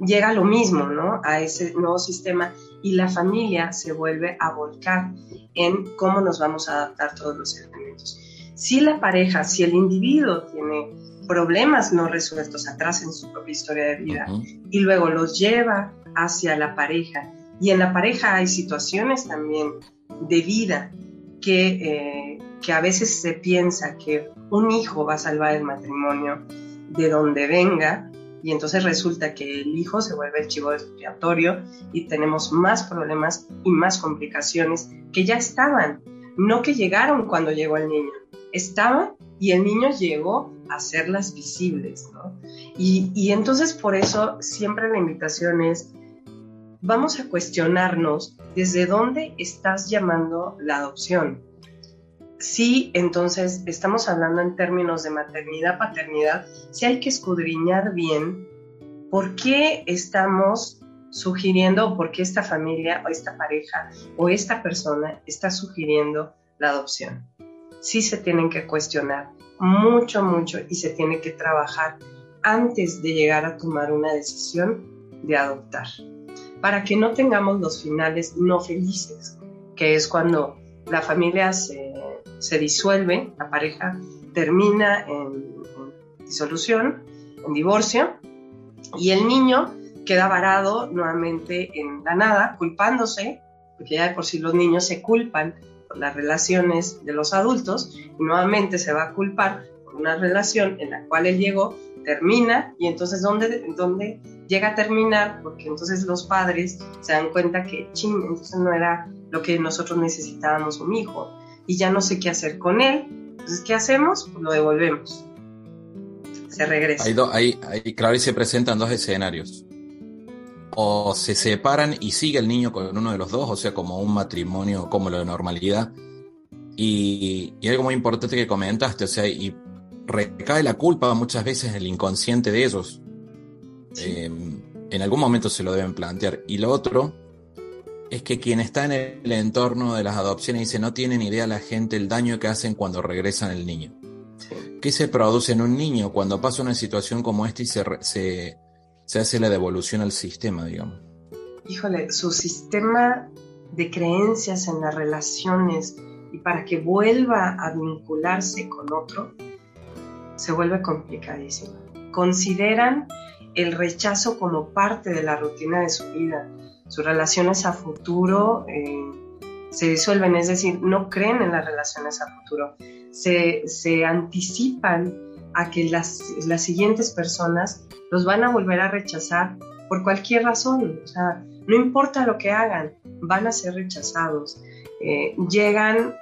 llega lo mismo, ¿no? A ese nuevo sistema y la familia se vuelve a volcar en cómo nos vamos a adaptar todos los elementos. Si la pareja, si el individuo tiene problemas no resueltos atrás en su propia historia de vida uh -huh. y luego los lleva hacia la pareja y en la pareja hay situaciones también de vida que, eh, que a veces se piensa que un hijo va a salvar el matrimonio de donde venga y entonces resulta que el hijo se vuelve el chivo expiatorio y tenemos más problemas y más complicaciones que ya estaban, no que llegaron cuando llegó el niño, estaban y el niño llegó a hacerlas visibles, ¿no? Y, y entonces por eso siempre la invitación es, vamos a cuestionarnos desde dónde estás llamando la adopción. Sí, entonces estamos hablando en términos de maternidad, paternidad, sí hay que escudriñar bien por qué estamos sugiriendo por qué esta familia o esta pareja o esta persona está sugiriendo la adopción. Sí se tienen que cuestionar mucho, mucho y se tiene que trabajar antes de llegar a tomar una decisión de adoptar, para que no tengamos los finales no felices, que es cuando la familia se, disuelve, la pareja termina en, en disolución, en divorcio, y el niño queda varado nuevamente en la nada, culpándose, porque ya de por sí los niños se culpan por las relaciones de los adultos, y nuevamente se va a culpar por una relación en la cual él llegó, termina, y entonces ¿dónde, dónde llega a terminar? Porque entonces los padres se dan cuenta que, ching, entonces no era lo que nosotros necesitábamos un hijo, y ya no sé qué hacer con él, entonces ¿qué hacemos? Pues lo devolvemos. Se regresa. Ahí, ahí, claro, ahí se presentan dos escenarios o se separan y sigue el niño con uno de los dos, o sea, como un matrimonio como lo de normalidad. Y, algo muy importante que comentaste, o sea, y recae la culpa muchas veces en el inconsciente de ellos. Em, en algún momento se lo deben plantear. Y lo otro es que quien está en el entorno de las adopciones dice no tienen idea la gente el daño que hacen cuando regresan el niño. ¿Qué se produce en un niño cuando pasa una situación como esta y se, se se hace la devolución al sistema, digamos. Híjole, su sistema de creencias en las relaciones y para que vuelva a vincularse con otro, se vuelve complicadísimo. Consideran el rechazo como parte de la rutina de su vida. Sus relaciones a futuro eh, se disuelven, es decir, no creen en las relaciones a futuro. Se, se anticipan a que las, las siguientes personas los van a volver a rechazar por cualquier razón. O sea, no importa lo que hagan, van a ser rechazados. Eh, llegan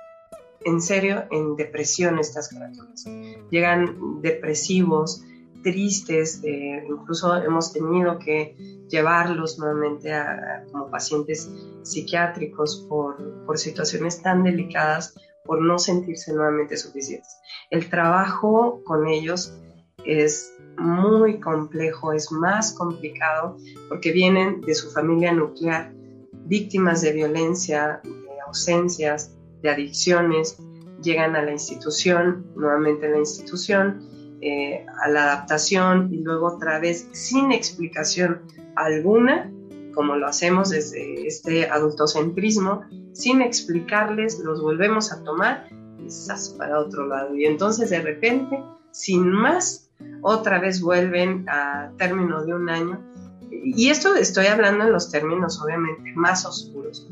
en serio en depresión estas criaturas. Llegan depresivos, tristes, incluso hemos tenido que llevarlos nuevamente a, como pacientes psiquiátricos por, por situaciones tan delicadas por no sentirse nuevamente suficientes. El trabajo con ellos es muy complejo, es más complicado porque vienen de su familia nuclear, víctimas de violencia, de ausencias, de adicciones, llegan a la institución, nuevamente a la institución, eh, a la adaptación y luego otra vez sin explicación alguna, como lo hacemos desde este adultocentrismo, sin explicarles, los volvemos a tomar y para otro lado. Y entonces de repente, sin más, otra vez vuelven a término de un año. Y esto estoy hablando en los términos obviamente más oscuros,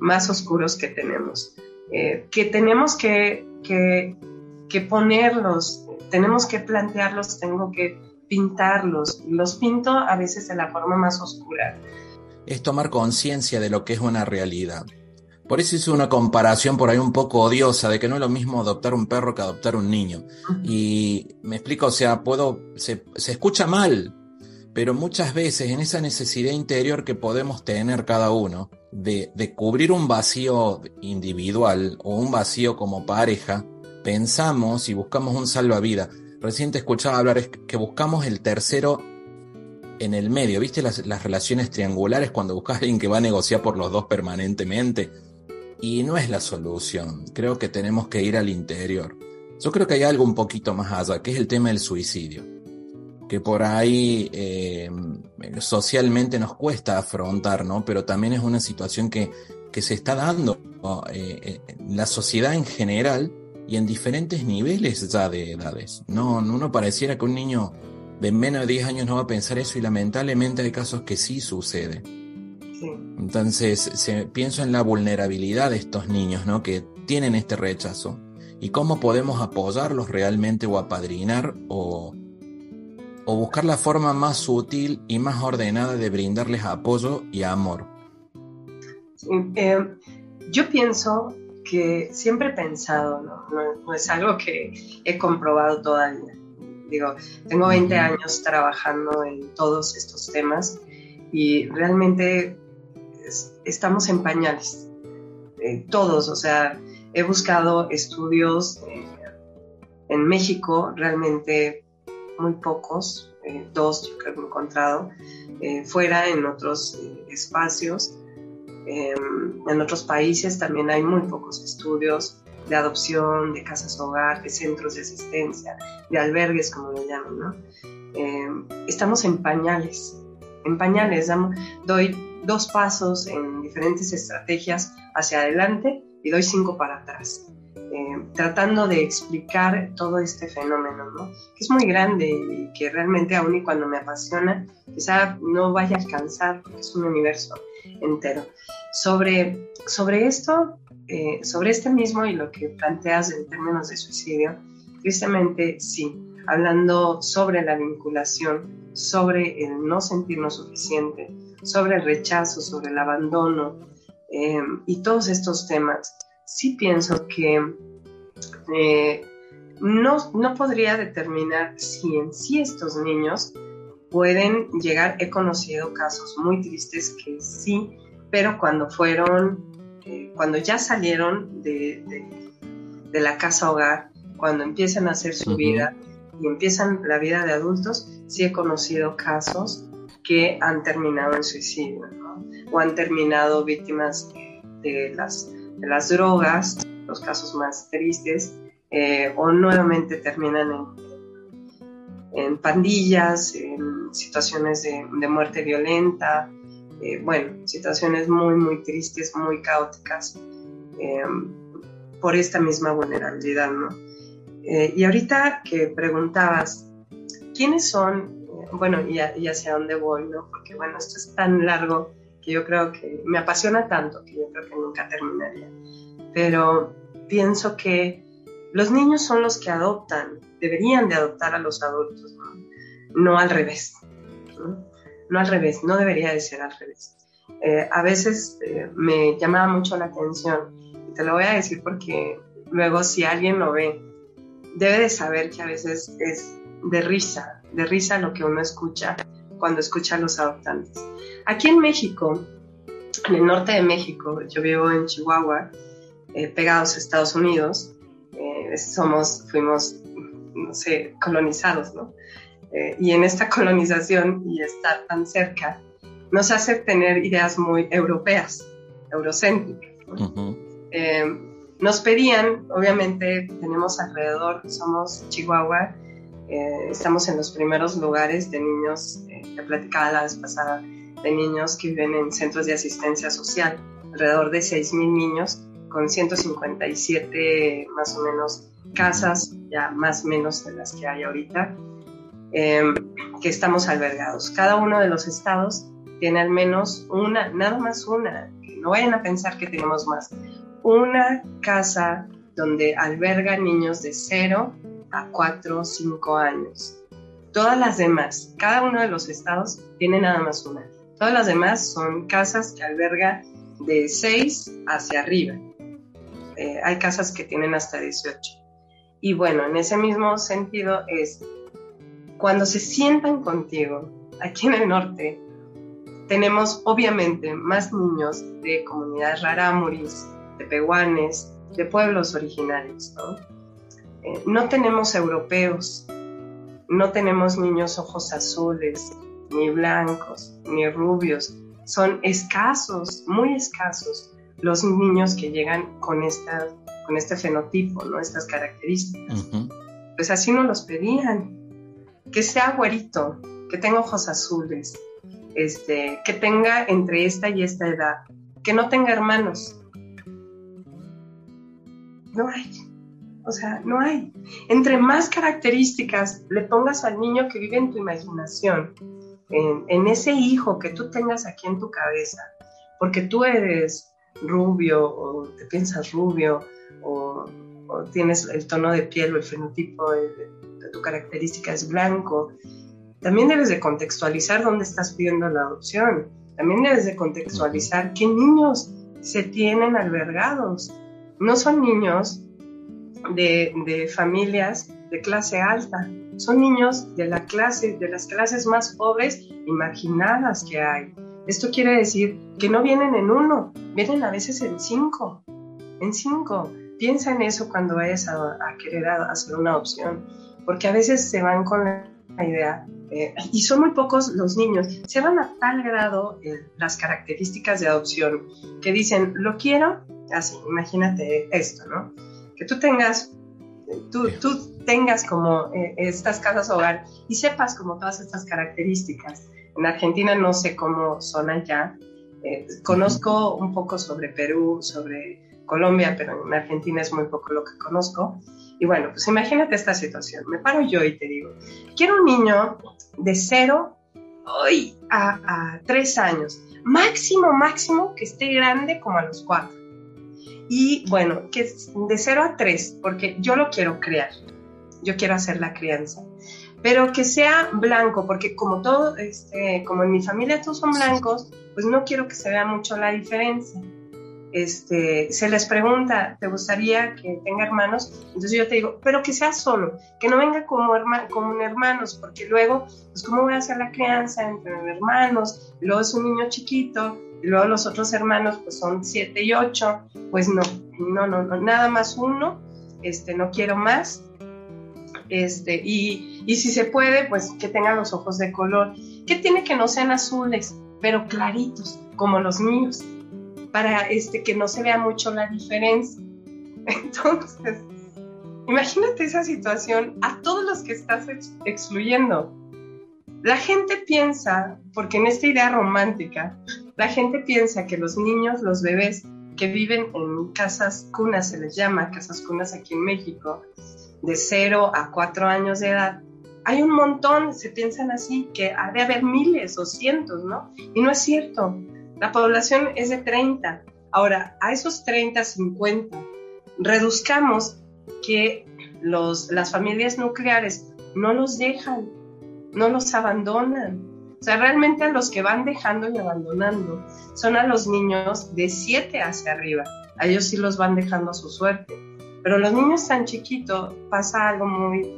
más oscuros que tenemos. Eh, que tenemos que, que ponerlos, tenemos que plantearlos, tengo que pintarlos. Los pinto a veces de la forma más oscura es tomar conciencia de lo que es una realidad. Por eso hice una comparación por ahí un poco odiosa de que no es lo mismo adoptar un perro que adoptar un niño. Y me explico, o sea, puedo, se, escucha mal, pero muchas veces en esa necesidad interior que podemos tener cada uno de, de cubrir un vacío individual o un vacío como pareja, pensamos y buscamos un salvavidas. Recién te escuchaba hablar que buscamos el tercero en el medio, ¿viste las, relaciones triangulares cuando buscas a alguien que va a negociar por los dos permanentemente? Y no es la solución, creo que tenemos que ir al interior. Yo creo que hay algo un poquito más allá, que es el tema del suicidio, que por ahí eh, socialmente nos cuesta afrontar, ¿no? Pero también es una situación que, que se está dando eh, en la sociedad en general y en diferentes niveles ya de edades. No, uno pareciera que un niño de menos de 10 años no va a pensar eso y lamentablemente hay casos que sí sucede. Entonces se, pienso en la vulnerabilidad de estos niños ¿no? que tienen este rechazo y cómo podemos apoyarlos realmente o apadrinar o, o buscar la forma más sutil y más ordenada de brindarles apoyo y amor. Eh, yo pienso que siempre he pensado, no es algo que he comprobado todavía, Digo, tengo 20 años trabajando en todos estos temas y realmente estamos en pañales. Eh, todos, o sea, he buscado estudios eh, en México, realmente muy pocos, eh, dos yo creo que he encontrado, eh, fuera en otros eh, espacios. Em, en otros países también hay muy pocos estudios de adopción, de casas hogar, de centros de asistencia, de albergues, como le llaman, ¿no? Em, estamos en pañales, en pañales, doy dos pasos en diferentes estrategias hacia adelante y doy cinco para atrás. Eh, tratando de explicar todo este fenómeno, ¿no? que es muy grande y que realmente aún y cuando me apasiona, quizá no vaya a alcanzar, porque es un universo entero. Sobre, sobre esto, eh, sobre este mismo y lo que planteas en términos de suicidio, tristemente sí, hablando sobre la vinculación, sobre el no sentirnos suficiente, sobre el rechazo, sobre el abandono eh, y todos estos temas sí pienso que eh, no, no podría determinar si en sí estos niños pueden llegar, he conocido casos muy tristes que sí, pero cuando fueron, eh, cuando ya salieron de, de, la casa hogar, cuando empiezan a hacer su vida y empiezan la vida de adultos, sí he conocido casos que han terminado en suicidio o han terminado víctimas de las de las drogas, los casos más tristes, eh, o nuevamente terminan en, en, pandillas, en situaciones de, de muerte violenta, eh, bueno, situaciones muy, muy tristes, muy caóticas, eh, por esta misma vulnerabilidad, ¿no? y ahorita que preguntabas, ¿quiénes son? bueno, y, y hacia dónde voy, ¿no? Porque bueno, esto es tan largo que yo creo que me apasiona tanto que yo creo que nunca terminaría. Pero pienso que los niños son los que adoptan, deberían de adoptar a los adultos, no, al revés. ¿no? Al revés, no debería de ser al revés. Eh, a veces eh, me llamaba mucho la atención, y te lo voy a decir porque luego si alguien lo ve, debe de saber que a veces es de risa, de risa lo que uno escucha cuando escucha a los adoptantes. Aquí en México, en el norte de México, yo vivo en Chihuahua, eh, pegados a Estados Unidos, somos, fuimos, no sé, colonizados, ¿no? Eh, y en esta [laughs] colonización y estar tan cerca nos hace tener ideas muy europeas, eurocéntricas. nos pedían, obviamente tenemos alrededor, somos Chihuahua, estamos en los primeros lugares de niños, te platicaba la vez pasada, de niños que viven en centros de asistencia social, alrededor de 6.000 niños con 157 más o menos casas, ya más o menos de las que hay ahorita, em, que estamos albergados. Cada uno de los estados tiene al menos una, nada más una, no vayan a pensar que tenemos más, una casa donde alberga niños de 0 a 4 o 5 años. Todas las demás, cada uno de los estados tiene nada más una. Todas las demás son casas que alberga de 6 hacia arriba. Eh, hay casas que tienen hasta 18. Y bueno, en ese mismo sentido es, cuando se sientan contigo, aquí en el norte, tenemos obviamente más niños de comunidades rarámuris, de pehuanes, de pueblos originarios, ¿no? Eh, no tenemos europeos, no tenemos niños ojos azules, ni blancos, ni rubios. Son escasos, muy escasos los niños que llegan con, esta, con este fenotipo, ¿no? estas características. Pues así nos los pedían. Que sea güerito, que tenga ojos azules, este, que tenga entre esta y esta edad, que no tenga hermanos. No hay. O sea, no hay. Entre más características le pongas al niño que vive en tu imaginación, en, ese hijo que tú tengas aquí en tu cabeza, porque tú eres rubio o te piensas rubio o, tienes el tono de piel o el fenotipo de, tu característica es blanco, también debes de contextualizar dónde estás pidiendo la adopción, también debes de contextualizar qué niños se tienen albergados. No son niños de, de familias de clase alta, son niños de la clase, de las clases más pobres imaginadas que hay. Esto quiere decir que no vienen en uno, vienen a veces en cinco. En cinco. Piensa en eso cuando vayas a, querer hacer una opción, porque a veces se van con la idea eh, y son muy pocos los niños, se van a tal grado eh, las características de adopción que dicen, lo quiero, así, imagínate esto, ¿no? Que tú tengas, tú, tú tengas como eh, estas casas hogar y sepas como todas estas características. En Argentina no sé cómo son allá, conozco un poco sobre Perú, sobre Colombia, pero en Argentina es muy poco lo que conozco. Y bueno, pues imagínate esta situación. Me paro yo y te digo, quiero un niño de cero hoy a, tres años. Máximo, máximo que esté grande como a los cuatro. Y bueno, que de cero a tres, porque yo lo quiero crear. Yo quiero hacer la crianza. Pero que sea blanco, porque como todo, este, como en mi familia todos son blancos, pues no quiero que se vea mucho la diferencia este, se les pregunta, ¿te gustaría que tenga hermanos? Entonces yo te digo, pero que sea solo, que no venga como, hermanos, porque luego, pues ¿cómo voy a hacer la crianza entre hermanos? Luego es un niño chiquito, y luego los otros hermanos pues son siete y ocho, pues no, no, no, no, nada más uno, este, no quiero más. Este, y, y si se puede, pues que tenga los ojos de color. ¿Qué tiene que no sean azules, pero claritos, como los míos? Para este, que no se vea mucho la diferencia. [laughs] Entonces, imagínate esa situación a todos los que estás excluyendo. La gente piensa, porque en esta idea romántica, la gente piensa que los niños, los bebés que viven en casas cunas, se les llama casas cunas aquí en México, de 0 a 4 años de edad, hay un montón, se piensan así, que ha de haber miles o cientos, ¿no? Y no es cierto. La población es de 30. Ahora, a esos 30, 50, reduzcamos que los, las familias nucleares no los dejan, no los abandonan. O sea, realmente a los que van dejando y abandonando son a los niños de 7 hacia arriba. A ellos sí los van dejando a su suerte. Pero los niños tan chiquitos pasa algo muy...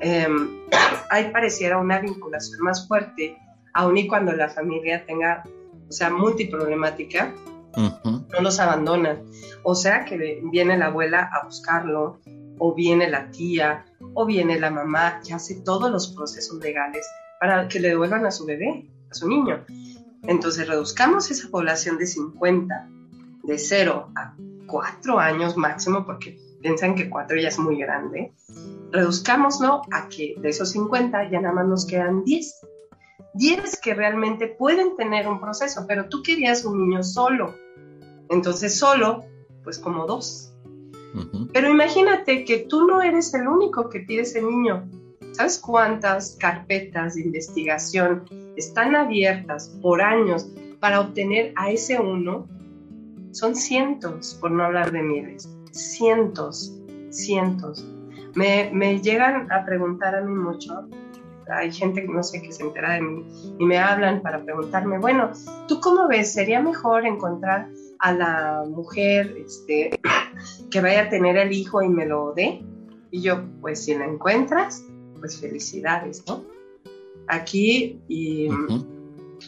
Eh, [coughs] ahí pareciera una vinculación más fuerte, aun y cuando la familia tenga o sea, multiproblemática, no los abandonan. O sea, que viene la abuela a buscarlo, o viene la tía, o viene la mamá, y hace todos los procesos legales para que le devuelvan a su bebé, a su niño. Entonces, reduzcamos esa población de 50, de 0 a 4 años máximo, porque piensan que 4 ya es muy grande. Reduzcámoslo a que de esos 50 ya nada más nos quedan 10. 10 que realmente pueden tener un proceso, pero tú querías un niño solo. Entonces solo, pues como dos. Pero imagínate que tú no eres el único que pide ese niño. ¿Sabes cuántas carpetas de investigación están abiertas por años para obtener a ese uno? Son cientos, por no hablar de miles. Cientos, cientos. Me, me llegan a preguntar a mí mucho hay gente, no sé, que se entera de mí y me hablan para preguntarme, bueno, ¿tú cómo ves? ¿Sería mejor encontrar a la mujer este, que vaya a tener el hijo y me lo dé? Y yo, pues si la encuentras, pues felicidades, ¿no? Aquí y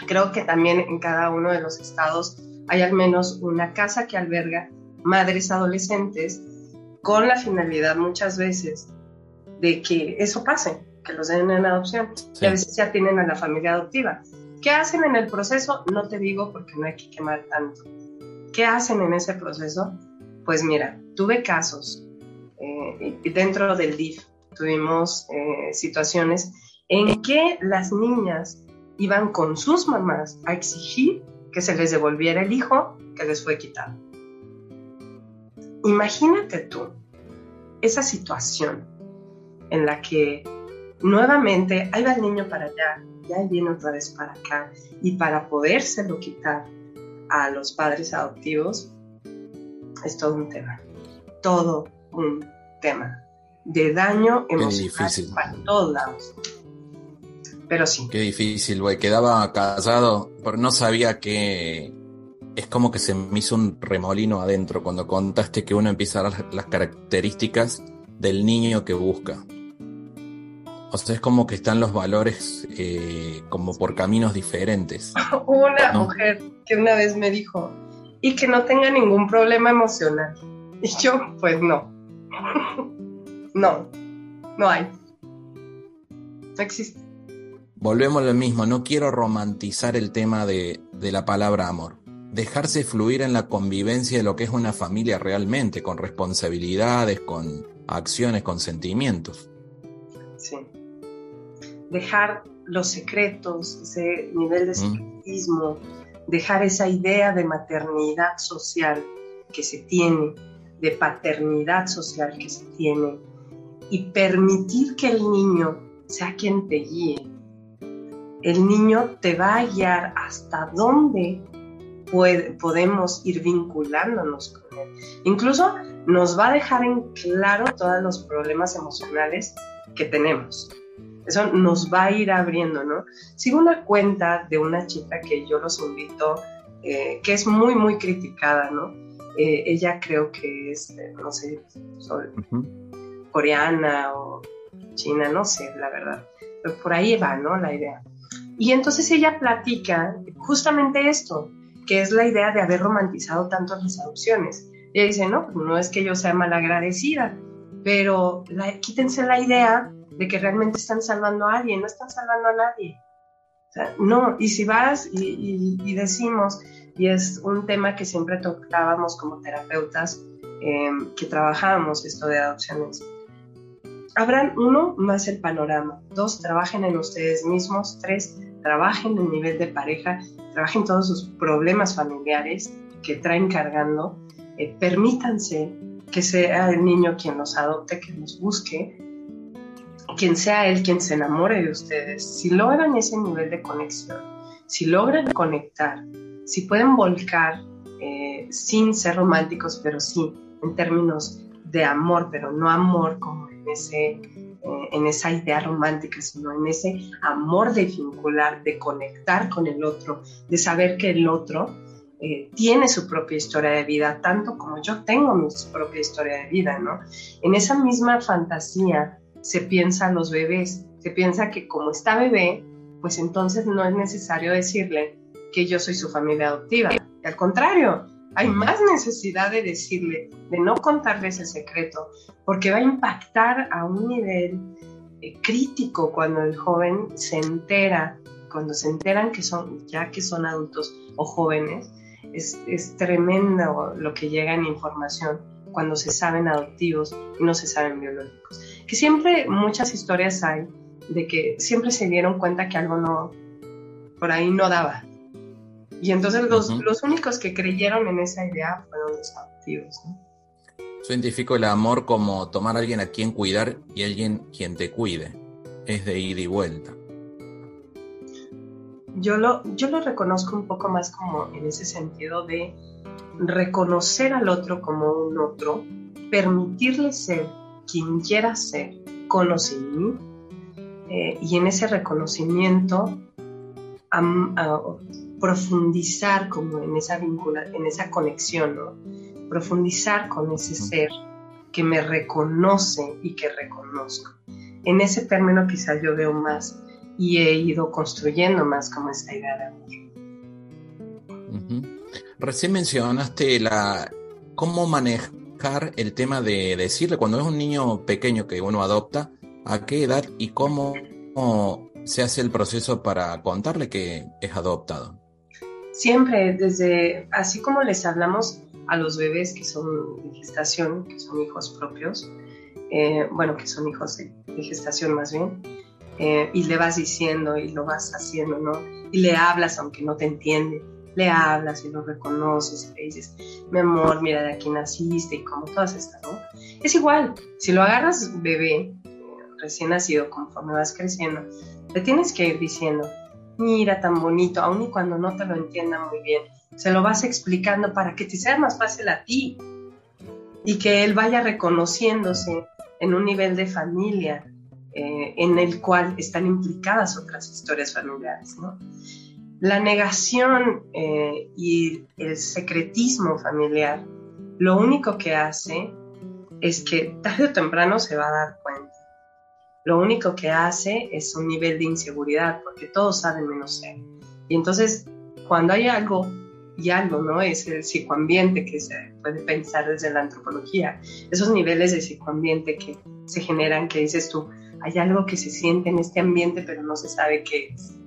creo que también en cada uno de los estados hay al menos una casa que alberga madres adolescentes con la finalidad muchas veces de que eso pase, que los den en adopción. Y a veces ya tienen a la familia adoptiva. ¿Qué hacen en el proceso? No te digo porque no hay que quemar tanto. ¿Qué hacen en ese proceso? Pues mira, tuve casos eh, dentro del DIF, tuvimos eh, situaciones en que las niñas iban con sus mamás a exigir que se les devolviera el hijo que les fue quitado. Imagínate tú esa situación en la que nuevamente ahí va el niño para allá, ya viene otra vez para acá. Y para podérselo quitar a los padres adoptivos es todo un tema. Todo un tema de daño emocional para todos lados. Pero sí. Qué difícil, güey. Quedaba casado, pero no sabía que. Es como que se me hizo un remolino adentro cuando contaste que uno empieza a dar las características del niño que busca. O sea, es como que están los valores eh, como por caminos diferentes. [laughs] una mujer que una vez me dijo, y que no tenga ningún problema emocional. Y yo, pues no. [laughs] no, no hay. No existe. volvemos a lo mismo, no quiero romantizar el tema de, de la palabra amor. Dejarse fluir en la convivencia de lo que es una familia realmente, con responsabilidades, con acciones, con sentimientos. Sí. Dejar los secretos, ese nivel de secretismo, dejar esa idea de maternidad social que se tiene, de paternidad social que se tiene, y permitir que el niño sea quien te guíe. El niño te va a guiar hasta dónde podemos ir vinculándonos con él. Incluso nos va a dejar en claro todos los problemas emocionales que tenemos. Eso nos va a ir abriendo, ¿no? Sigo una cuenta de una chica que yo los invito, eh, que es muy, muy criticada, ¿no? Eh, ella creo que es, eh, no sé, coreana o china, no sé, la verdad. Pero por ahí va, ¿no? La idea. Y entonces ella platica justamente esto, que es la idea de haber romantizado tanto las adopciones. Ella dice, no, pues no es que yo sea malagradecida, pero quítense la idea de que realmente están salvando a alguien, no están salvando a nadie. no, y si vas y, decimos, y es un tema que siempre tocábamos como terapeutas em, que trabajábamos esto de adopciones, abran uno, más el panorama, dos, trabajen en ustedes mismos, tres, trabajen en el nivel de pareja, trabajen todos sus problemas familiares que traen cargando, eh, permítanse que sea el niño quien los adopte, que los busque, quien sea él quien se enamore de ustedes, si logran ese nivel de conexión, si logran conectar, si pueden volcar eh, sin ser románticos, pero sí en términos de amor, pero no amor como en, ese, eh, en esa idea romántica, sino en ese amor de vincular, de conectar con el otro, de saber que el otro eh, tiene su propia historia de vida, tanto como yo tengo mi propia historia de vida, ¿no? En esa misma fantasía se piensa los bebés, se piensa que como está bebé, pues entonces no es necesario decirle que yo soy su familia adoptiva. al contrario, hay más necesidad de decirle, de no contarle ese secreto, porque va a impactar a un nivel eh, crítico cuando el joven se entera, cuando se enteran que son, ya que son adultos o jóvenes, es, es tremendo lo que llega en información cuando se saben adoptivos y no se saben biológicos que siempre muchas historias hay de que siempre se dieron cuenta que algo no, por ahí no daba. Y entonces los, los únicos que creyeron en esa idea fueron los adoptivos. ¿no? Yo el amor como tomar a alguien a quien cuidar y alguien quien te cuide. Es de ida y vuelta. Yo lo, yo lo reconozco un poco más como en ese sentido de reconocer al otro como un otro, permitirle ser quien quiera ser con o sin mí, eh, y en ese reconocimiento profundizar como en esa vincula, en esa conexión, profundizar con ese ser que me reconoce y que reconozco. En ese término quizás yo veo más y he ido construyendo más como esta idea de amor. Recién mencionaste la cómo manejar el tema de decirle cuando es un niño pequeño que uno adopta, a qué edad y cómo, se hace el proceso para contarle que es adoptado. Siempre, desde, así como les hablamos a los bebés que son de gestación, que son hijos propios, eh, bueno, que son hijos de, gestación más bien, eh, y le vas diciendo y lo vas haciendo, ¿no? Y le hablas aunque no te entiende le hablas y lo reconoces y le dices, mi amor, mira, de aquí naciste y como todas estas, ¿no? Es igual, si lo agarras bebé, recién nacido, conforme vas creciendo, le tienes que ir diciendo, mira, tan bonito, aun y cuando no te lo entienda muy bien, se lo vas explicando para que te sea más fácil a ti y que él vaya reconociéndose en un nivel de familia eh, en el cual están implicadas otras historias familiares, ¿no? La negación eh, y el secretismo familiar lo único que hace es que tarde o temprano se va a dar cuenta. Lo único que hace es un nivel de inseguridad, porque todos saben menos él. Y entonces, cuando hay algo, y algo, ¿no? Es el psicoambiente que se puede pensar desde la antropología, esos niveles de psicoambiente que se generan, que dices tú, hay algo que se siente en este ambiente, pero no se sabe qué es.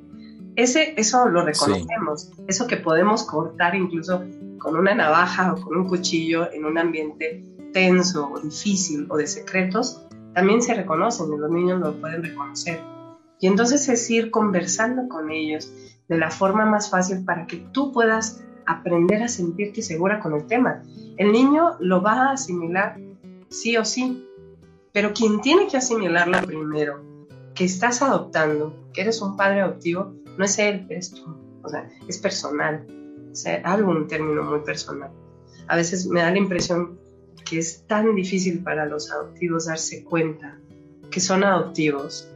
Ese, eso lo reconocemos, eso que podemos cortar incluso con una navaja o con un cuchillo en un ambiente tenso o difícil o de secretos, también se reconocen y los niños lo pueden reconocer. Y entonces es ir conversando con ellos de la forma más fácil para que tú puedas aprender a sentirte segura con el tema. El niño lo va a asimilar sí o sí, pero quien tiene que asimilarla primero, que estás adoptando, que eres un padre adoptivo, no es él, eres tú. O sea, es personal. O sea, algo un término muy personal. A veces me da la impresión que es tan difícil para los adoptivos darse cuenta que son adoptivos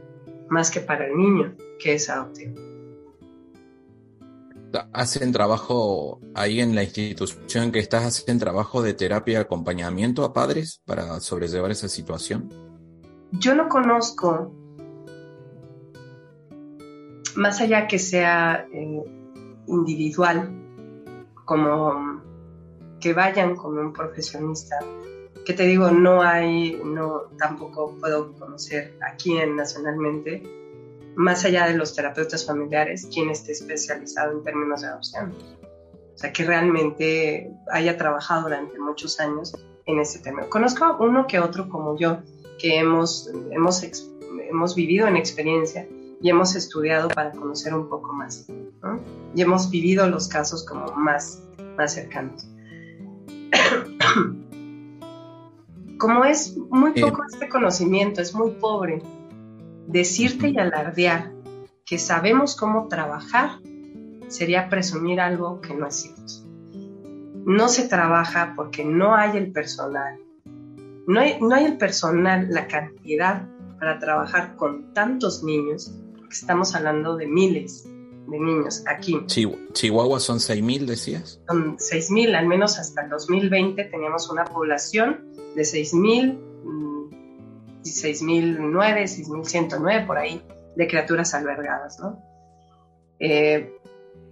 más que para el niño que es adoptivo. ¿Hacen trabajo ahí en la institución que estás, hacen trabajo de terapia y acompañamiento a padres para sobrellevar esa situación? Yo no conozco más allá que sea eh, individual, como que vayan con un profesionista, que te digo, no hay, no, tampoco puedo conocer aquí en nacionalmente, más allá de los terapeutas familiares, quien esté especializado en términos de adopción. O sea, que realmente haya trabajado durante muchos años en ese tema. Conozco uno que otro como yo, que hemos, hemos, hemos vivido en experiencia y hemos estudiado para conocer un poco más. Y hemos vivido los casos como más, más cercanos. [coughs] como es muy poco este conocimiento, es muy pobre, decirte y alardear que sabemos cómo trabajar sería presumir algo que no es cierto. No se trabaja porque no hay el personal. No hay, no hay el personal, la cantidad para trabajar con tantos niños estamos hablando de miles de niños aquí. Chihuahua son 6.000, decías. Son 6.000, al menos hasta el 2020 teníamos una población de 6.000, 6.009, 6.109 por ahí de criaturas albergadas, ¿no? Eh,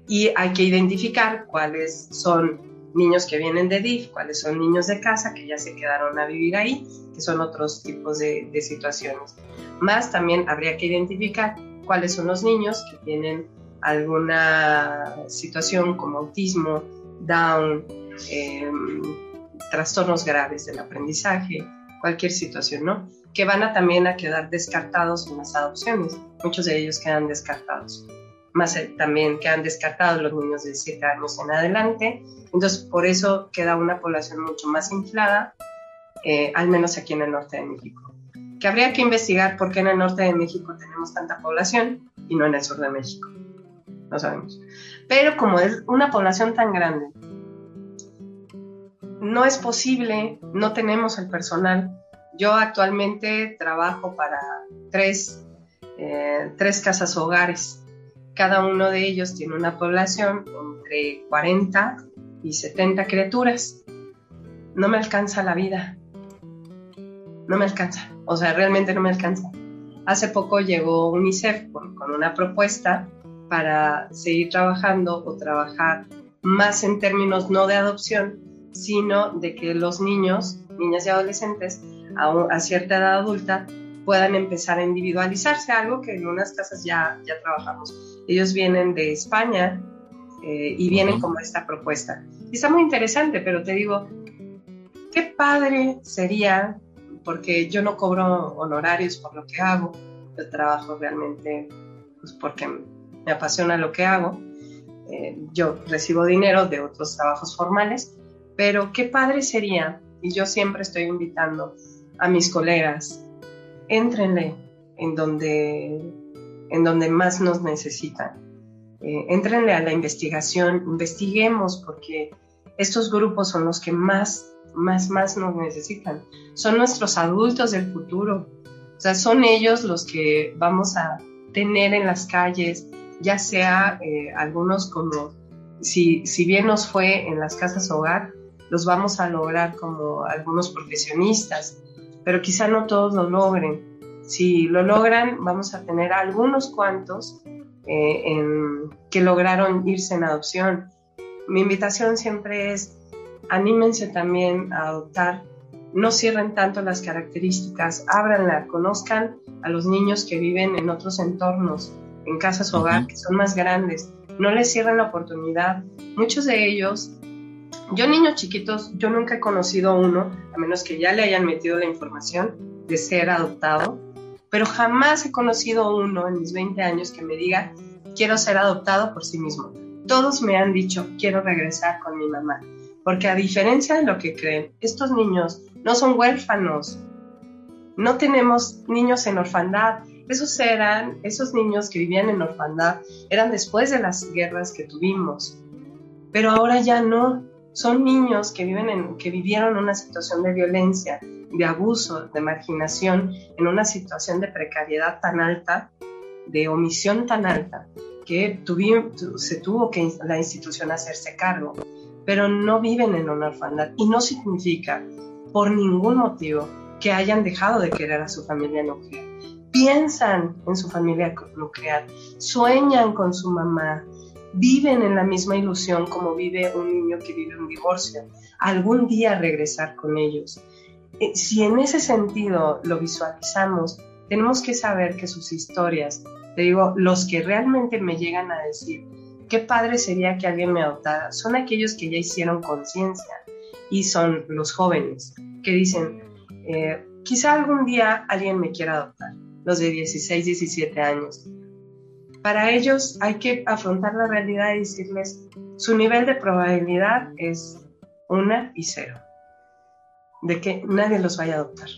y hay que identificar cuáles son niños que vienen de DIF, cuáles son niños de casa que ya se quedaron a vivir ahí, que son otros tipos de, de situaciones. Más también habría que identificar cuáles son los niños que tienen alguna situación como autismo, Down, em, trastornos graves del aprendizaje, cualquier situación, ¿no? Que van a también a quedar descartados en las adopciones. Muchos de ellos quedan descartados. Más eh, también quedan descartados los niños de 7 años en adelante. Entonces, por eso queda una población mucho más inflada, eh, al menos aquí en el norte de México que habría que investigar por qué en el norte de México tenemos tanta población y no en el sur de México. No sabemos. Pero como es una población tan grande, no es posible, no tenemos el personal. Yo actualmente trabajo para tres, eh, tres casas hogares. Cada uno de ellos tiene una población entre 40 y 70 criaturas. No me alcanza la vida. No me alcanza o sea, realmente no me alcanza. Hace poco llegó UNICEF con, una propuesta para seguir trabajando o trabajar más en términos no de adopción, sino de que los niños, niñas y adolescentes a, cierta edad adulta puedan empezar a individualizarse, algo que en unas casas ya, ya trabajamos. Ellos vienen de España eh, y vienen como esta propuesta. Y está muy interesante, pero te digo, qué padre sería porque yo no cobro honorarios por lo que hago, yo trabajo realmente pues, porque me apasiona lo que hago. Eh, yo recibo dinero de otros trabajos formales, pero qué padre sería, y yo siempre estoy invitando a mis colegas, éntrenle en donde, en donde más nos necesitan. Eh, éntrenle a la investigación, investiguemos porque estos grupos son los que más más, más nos necesitan. Son nuestros adultos del futuro. O sea, son ellos los que vamos a tener en las calles, ya sea eh, algunos como, si, si bien nos fue en las casas hogar, los vamos a lograr como algunos profesionistas, pero quizá no todos lo logren. Si lo logran, vamos a tener algunos cuantos eh, que lograron irse en adopción. Mi invitación siempre es anímense también a adoptar no cierren tanto las características, ábranla, conozcan a los niños que viven en otros entornos, en casas hogar, que son más grandes, no les cierren la oportunidad. Muchos de ellos, yo niños chiquitos, yo nunca he conocido uno, a menos que ya le hayan metido la información de ser adoptado, pero jamás he conocido uno en mis 20 años que me diga, quiero ser adoptado por sí mismo. Todos me han dicho, quiero regresar con mi mamá, porque a diferencia de lo que creen, estos niños no son huérfanos, no tenemos niños en orfandad, esos eran, esos niños que vivían en orfandad, eran después de las guerras que tuvimos. Pero ahora ya no. Son niños que, viven en, que vivieron una situación de violencia, de abuso, de marginación, en una situación de precariedad tan alta, de omisión tan alta, que se tuvo que la institución hacerse cargo. Pero no viven en una orfandad y no significa por ningún motivo que hayan dejado de querer a su familia nuclear piensan en su familia nuclear, sueñan con su mamá, viven en la misma ilusión como vive un niño que vive un divorcio, algún día regresar con ellos. Eh, si en ese sentido lo visualizamos, tenemos que saber que sus historias, te digo, los que realmente me llegan a decir, qué padre sería que alguien me adoptara, son aquellos que ya hicieron conciencia y son los jóvenes que dicen, eh, quizá algún día alguien me quiera adoptar los de 16, 17 años. Para ellos hay que afrontar la realidad y decirles, su nivel de probabilidad es una y cero, de que nadie los vaya a adoptar.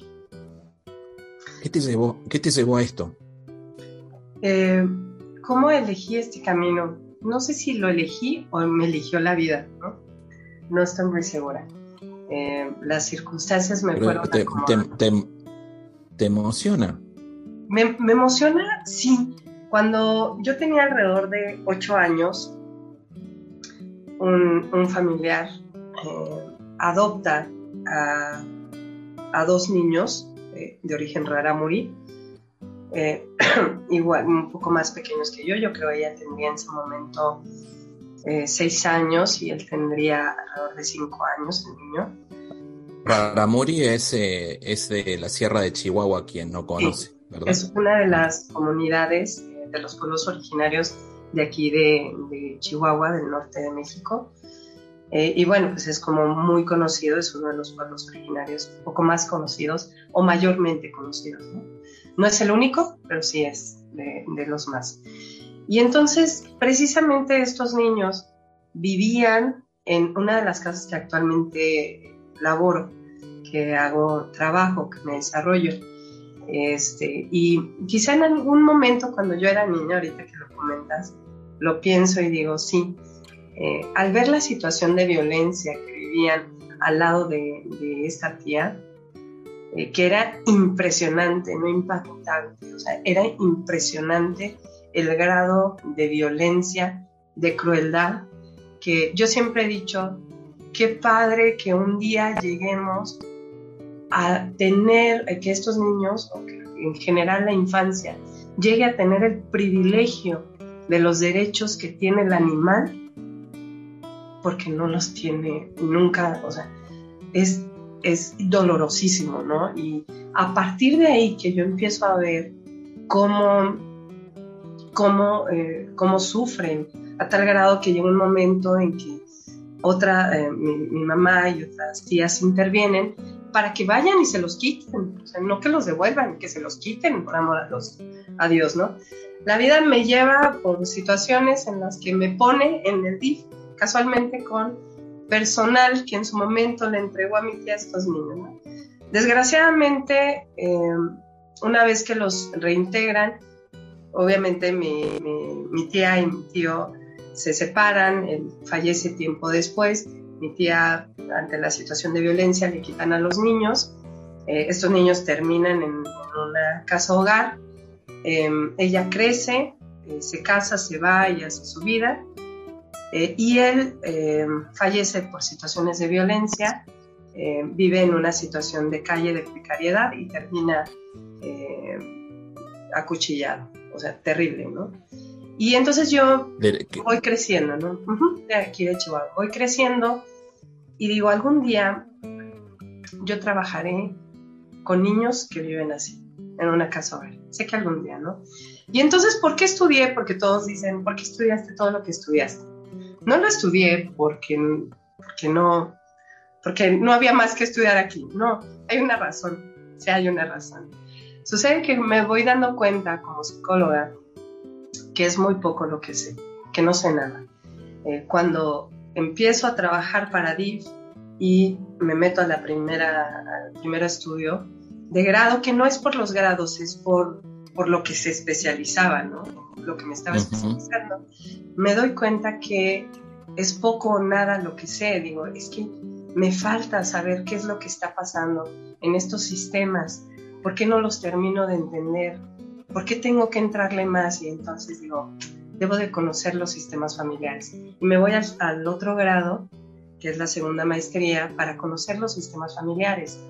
¿Qué te llevó, qué te llevó a esto? Eh, ¿Cómo elegí este camino? No sé si lo elegí o me eligió la vida, ¿no? No estoy muy segura. Eh, las circunstancias me fueron... Te, te emociona me, emociona, sí. Cuando yo tenía alrededor de ocho años, un, familiar eh, adopta a, dos niños eh, de origen rarámuri, eh, [clears throat] igual, un poco más pequeños que yo. Yo creo que ella tendría en ese momento seis años y él tendría alrededor de cinco años, el niño. Raramuri es, es de la Sierra de Chihuahua, quien no conoce. Es una de las comunidades eh, de los pueblos originarios de aquí de, Chihuahua, del norte de México. Eh, y bueno, pues es como muy conocido, es uno de los pueblos originarios un poco más conocidos o mayormente conocidos. No, es el único, pero sí es de, de los más. Y entonces, precisamente estos niños vivían en una de las casas que actualmente laboro, que hago trabajo, que me desarrollo. Este, y quizá en algún momento cuando yo era niña, ahorita que lo comentas, lo pienso y digo, sí, eh, al ver la situación de violencia que vivían al lado de, esta tía, eh, que era impresionante, no impactante, o sea, era impresionante el grado de violencia, de crueldad, que yo siempre he dicho, qué padre que un día lleguemos a tener, que estos niños, o que en general la infancia, llegue a tener el privilegio de los derechos que tiene el animal, porque no los tiene nunca, o sea, es, es dolorosísimo, ¿no? Y a partir de ahí que yo empiezo a ver cómo, cómo, eh, cómo sufren, a tal grado que llega un momento en que otra, eh, mi, mamá y otras tías intervienen para que vayan y se los quiten, o no que los devuelvan, que se los quiten por amor a, los, a Dios, ¿no? La vida me lleva por situaciones en las que me pone en el DIF, casualmente con personal que en su momento le entregó a mi tía a estos niños. Desgraciadamente, eh, una vez que los reintegran, obviamente mi, tía y mi tío se separan, él fallece tiempo después mi tía, ante la situación de violencia, le quitan a los niños. Eh, estos niños terminan en, una casa hogar. Em, ella crece, eh, se casa, se va y hace su vida. Eh, y él em, fallece por situaciones de violencia, em, vive en una situación de calle de precariedad y termina acuchillado. O sea, terrible, ¿no? Y entonces yo voy creciendo, ¿no? de aquí de Chihuahua. Voy creciendo y digo, algún día yo trabajaré con niños que viven así, en una casa hogar. Sé que algún día, ¿no? Y entonces, ¿por qué estudié? Porque todos dicen, ¿por qué estudiaste todo lo que estudiaste? No lo estudié porque, porque no, porque no había más que estudiar aquí. No, hay una razón. Sí, hay una razón. Sucede que me voy dando cuenta como psicóloga que es muy poco lo que sé, que no sé nada. Eh, cuando empiezo a trabajar para DIF y me meto a la primera, al primer estudio de grado, que no es por los grados, es por, por lo que se especializaba, ¿no? lo que me estaba especializando, me doy cuenta que es poco o nada lo que sé. Digo, es que me falta saber qué es lo que está pasando en estos sistemas, por qué no los termino de entender, por qué tengo que entrarle más y entonces digo, debo de conocer los sistemas familiares. Y me voy al, otro grado, que es la segunda maestría, para conocer los sistemas familiares.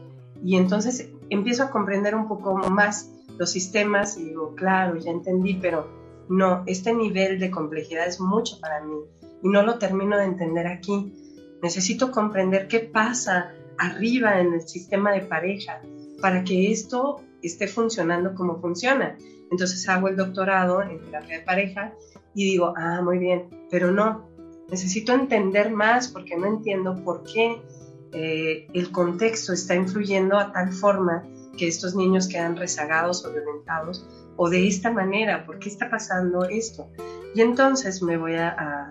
Y entonces empiezo a comprender un poco más los sistemas y digo, claro, ya entendí, pero no, este nivel de complejidad es mucho para mí y no lo termino de entender aquí. Necesito comprender qué pasa arriba en el sistema de pareja para que esto esté funcionando como funciona. Entonces hago el doctorado en terapia de pareja y digo, ah, muy bien, pero no, necesito entender más porque no entiendo por qué eh, el contexto está influyendo a tal forma que estos niños quedan rezagados o violentados o de esta manera, ¿por qué está pasando esto? Y entonces me voy a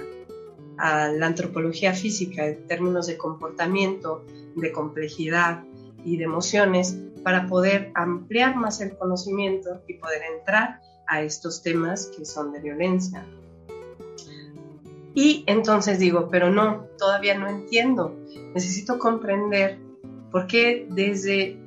a la antropología física en términos de comportamiento, de complejidad y de emociones para poder ampliar más el conocimiento y poder entrar a estos temas que son de violencia. Y entonces digo, pero no, todavía no entiendo. Necesito comprender por qué desde,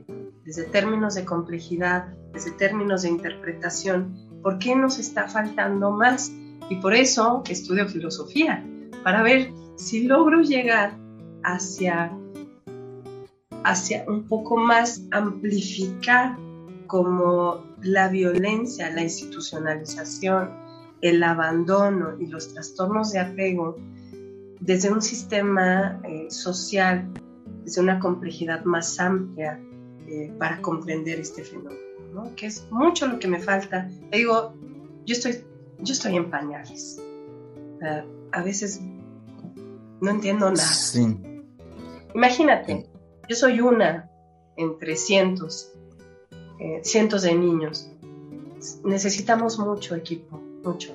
desde términos de complejidad, desde términos de interpretación, por qué nos está faltando más. Y por eso estudio filosofía, para ver si logro llegar hacia, hacia un poco más amplificar como la violencia, la institucionalización, el abandono y los trastornos de apego desde un sistema eh, social, desde una complejidad más amplia eh, para comprender este fenómeno, que es mucho lo que me falta. Te digo, yo estoy, yo estoy en pañales. a veces no entiendo nada. Sí. Imagínate, yo soy una entre cientos, eh, cientos de niños. Necesitamos mucho equipo, mucho.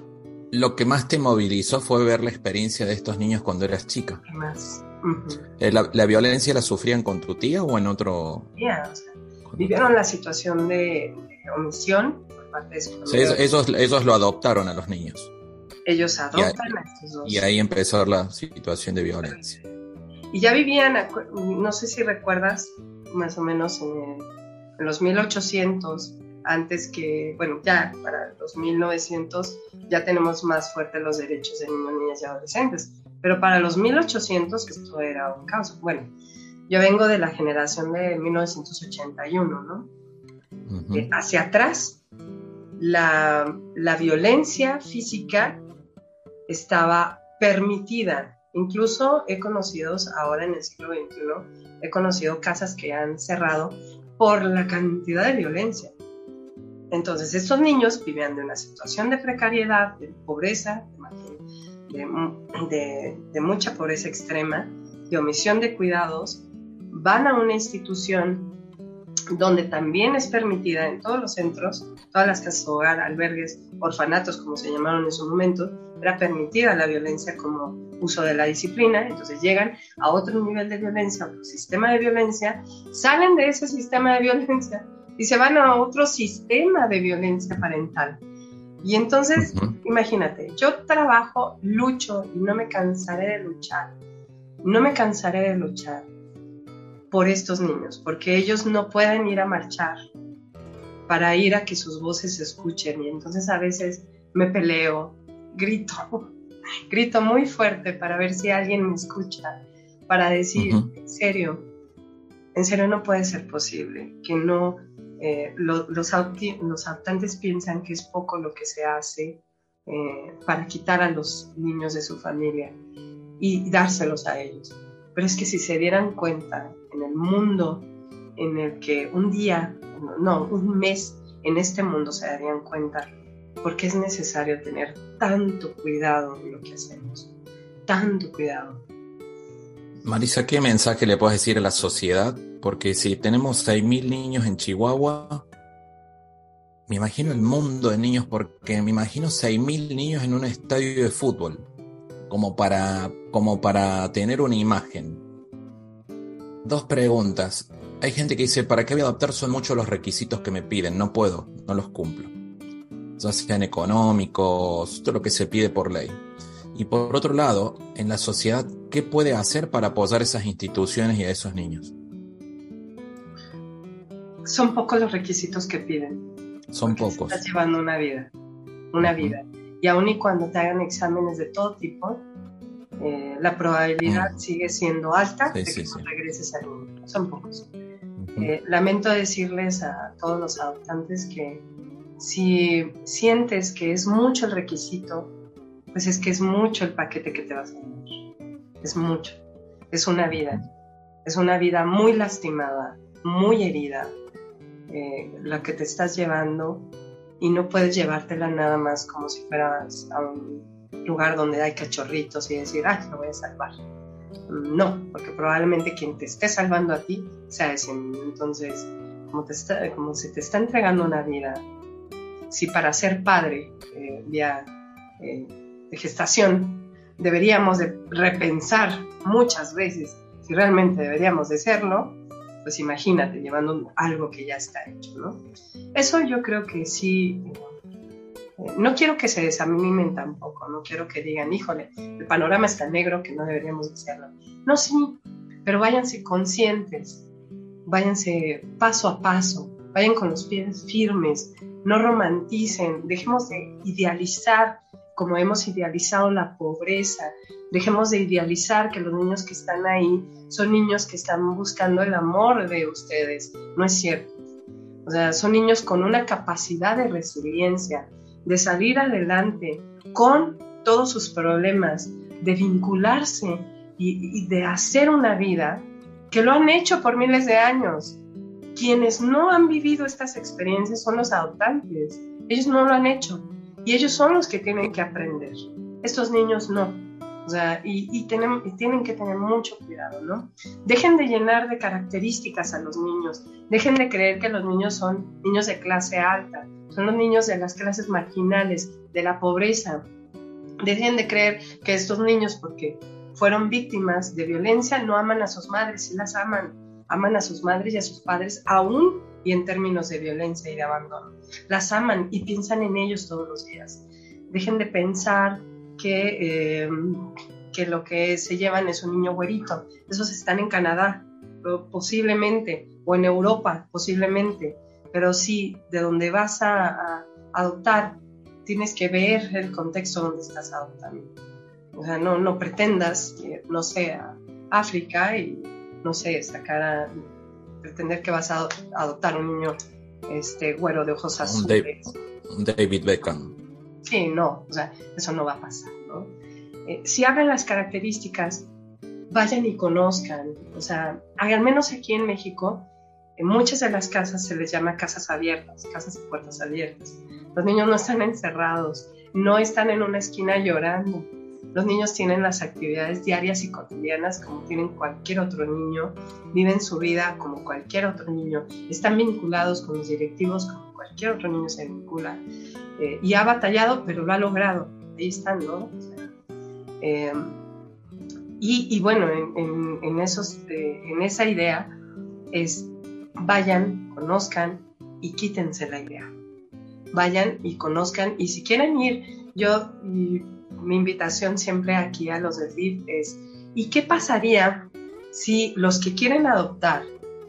Lo que más te movilizó fue ver la experiencia de estos niños cuando eras chica. ¿Qué Eh, ¿La, violencia la sufrían con tu tía o en otro...? vivieron la situación de, omisión por parte de su familia. esos lo adoptaron a los niños ellos adoptan a estos dos. Y ahí empezó la situación de violencia. Y ya vivían, no sé si recuerdas, más o menos en, los 1800, antes que, bueno, ya para los 1900 ya tenemos más fuertes los derechos de niños, niñas y adolescentes, pero para los 1800 esto era un caos. Bueno, yo vengo de la generación de 1981, ¿no? Eh, hacia atrás, la, la, violencia física estaba permitida. Incluso he conocido, ahora en el siglo XXI, he conocido casas que han cerrado por la cantidad de violencia. Entonces, estos niños vivían de una situación de precariedad, de pobreza, de, mucha pobreza extrema, de omisión de cuidados, van a una institución donde también es permitida en todos los centros, todas las casas hogar, albergues, orfanatos, como se llamaron en su momento, era permitida la violencia como uso de la disciplina, entonces llegan a otro nivel de violencia, otro sistema de violencia, salen de ese sistema de violencia y se van a otro sistema de violencia parental. Y entonces, imagínate, yo trabajo, lucho y no me cansaré de luchar, no me cansaré de luchar por estos niños, porque ellos no pueden ir a marchar para ir a que sus voces se escuchen. Y entonces a veces me peleo, grito, [laughs] grito muy fuerte para ver si alguien me escucha, para decir, en serio, en serio no puede ser posible, que no, eh, los, los adoptantes piensan que es poco lo que se hace eh, para quitar a los niños de su familia y dárselos a ellos. Pero es que si se dieran cuenta en el mundo en el que un día, no, un mes en este mundo se darían cuenta porque es necesario tener tanto cuidado en lo que hacemos, tanto cuidado. Marisa, ¿qué mensaje le puedes decir a la sociedad? Porque si tenemos 6.000 niños en Chihuahua, me imagino el mundo de niños, porque me imagino 6.000 niños en un estadio de fútbol, como para, como para tener una imagen. Dos preguntas. Hay gente que dice, ¿para qué voy a adoptar? Son muchos los requisitos que me piden, no puedo, no los cumplo. Ya sean económicos, todo lo que se pide por ley. Y por otro lado, en la sociedad, ¿qué puede hacer para apoyar esas instituciones y a esos niños? Son pocos los requisitos que piden. Son pocos. Estás llevando una vida, una vida. Y aun y cuando te hagan exámenes de todo tipo, eh, la probabilidad sigue siendo alta de que regreses al mundo. Son pocos. Eh, lamento decirles a todos los adoptantes que si sientes que es mucho el requisito, pues es que es mucho el paquete que te vas a dar. Es mucho. Es una vida. Es una vida muy lastimada, muy herida, eh, la que te estás llevando y no puedes llevártela nada más como si fueras a un lugar donde hay cachorritos y decir, ah, lo voy a salvar. No, porque probablemente quien te esté salvando a ti sea ese niño. Entonces, como, te está, como se te está entregando una vida, si para ser padre eh, vía eh, de gestación deberíamos de repensar muchas veces si realmente deberíamos de serlo, pues imagínate llevando algo que ya está hecho, ¿no? Eso yo creo que sí, eh, no quiero que se desanimen tampoco, no quiero que digan, híjole, el panorama está negro, que no deberíamos hacerlo. No, sí, pero váyanse conscientes, váyanse paso a paso, vayan con los pies firmes, no romanticen, dejemos de idealizar como hemos idealizado la pobreza, dejemos de idealizar que los niños que están ahí son niños que están buscando el amor de ustedes, no es cierto. O sea, son niños con una capacidad de resiliencia, de salir adelante con todos sus problemas, de vincularse y, y de hacer una vida que lo han hecho por miles de años. Quienes no han vivido estas experiencias son los adoptantes. Ellos no lo han hecho y ellos son los que tienen que aprender. Estos niños no. Y, tienen que tener mucho cuidado, ¿no? Dejen de llenar de características a los niños. Dejen de creer que los niños son niños de clase alta. Son los niños de las clases marginales, de la pobreza. Dejen de creer que estos niños, porque fueron víctimas de violencia, no aman a sus madres, sí las aman. Aman a sus madres y a sus padres aún y en términos de violencia y de abandono. Las aman y piensan en ellos todos los días. Dejen de pensar que, eh, que lo que se llevan es un niño güerito. Esos están en Canadá, posiblemente, o en Europa, posiblemente. Pero sí, de donde vas a, adoptar, tienes que ver el contexto donde estás adoptando. O sea, no, no pretendas que no sea África y no sé, sacar a pretender que vas a adoptar un niño este, güero de ojos azules. Un David Beckham. Sí, no, o sea, eso no va a pasar, ¿no? Eh, si hablan las características, vayan y conozcan, o sea, al menos aquí en México, en muchas de las casas se les llama casas abiertas, casas de puertas abiertas. Los niños no están encerrados, no están en una esquina llorando, los niños tienen las actividades diarias y cotidianas como tienen cualquier otro niño, viven su vida como cualquier otro niño, están vinculados con los directivos como cualquier otro niño se vincula. Eh, y ha batallado, pero lo ha logrado. Ahí están, ¿no? Eh, y, bueno, en, esos, eh, en esa idea es vayan, conozcan y quítense la idea. Vayan y conozcan y si quieren ir, yo mi invitación siempre aquí a los de DIF es, ¿y qué pasaría si los que quieren adoptar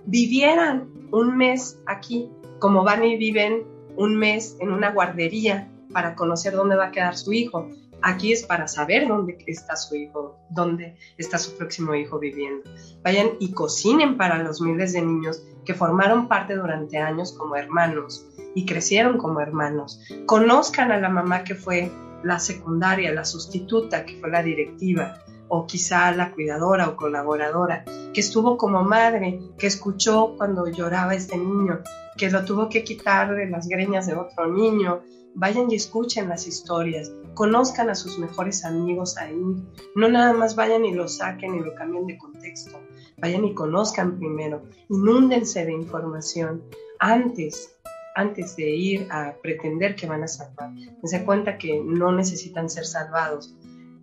vivieran un mes aquí, como van y viven un mes en una guardería para conocer dónde va a quedar su hijo? Aquí es para saber dónde está su hijo, dónde está su próximo hijo viviendo. Vayan y cocinen para los miles de niños que formaron parte durante años como hermanos y crecieron como hermanos. Conozcan a la mamá que fue la secundaria, la sustituta, que fue la directiva, o quizá la cuidadora o colaboradora. Que estuvo como madre, que escuchó cuando lloraba este niño, que lo tuvo que quitar de las greñas de otro niño. Vayan y escuchen las historias, conozcan a sus mejores amigos ahí, no nada más vayan y lo saquen y lo cambien de contexto, vayan y conozcan primero, inúndense de información antes, antes de ir a pretender que van a salvar. Se cuenta que no necesitan ser salvados,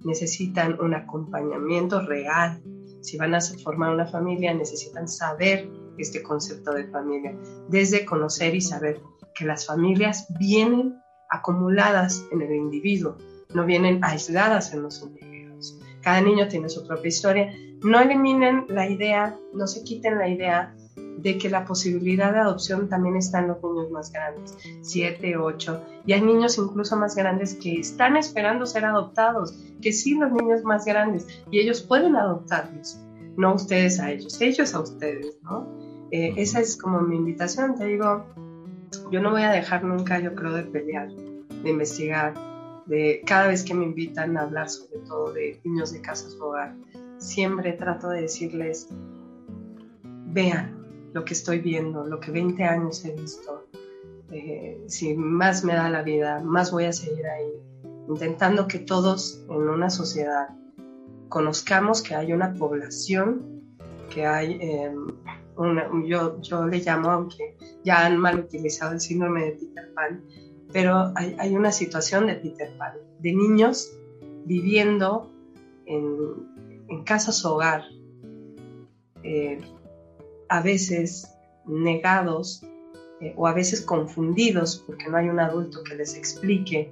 necesitan un acompañamiento real. Si van a formar una familia, necesitan saber este concepto de familia, desde conocer y saber que las familias vienen acumuladas en el individuo, no vienen aisladas en los individuos. Cada niño tiene su propia historia. No eliminen la idea, no se quiten la idea de que la posibilidad de adopción también está en los niños más grandes, 7, 8, y hay niños incluso más grandes que están esperando ser adoptados, que sí los niños más grandes, y ellos pueden adoptarlos, no ustedes a ellos, ellos a ustedes, ¿no? Eh, esa es como mi invitación, te digo, yo no voy a dejar nunca, yo creo, de pelear, de investigar, de cada vez que me invitan a hablar sobre todo de niños de casas hogar, siempre trato de decirles, vean lo que estoy viendo, lo que 20 años he visto, eh, si más me da la vida, más voy a seguir ahí, intentando que todos en una sociedad conozcamos que hay una población, que hay em, yo, yo le llamo, aunque ya han mal utilizado el síndrome de Peter Pan, pero hay, hay una situación de Peter Pan, de niños viviendo en, en casas hogar, eh, a veces negados eh, o a veces confundidos porque no hay un adulto que les explique.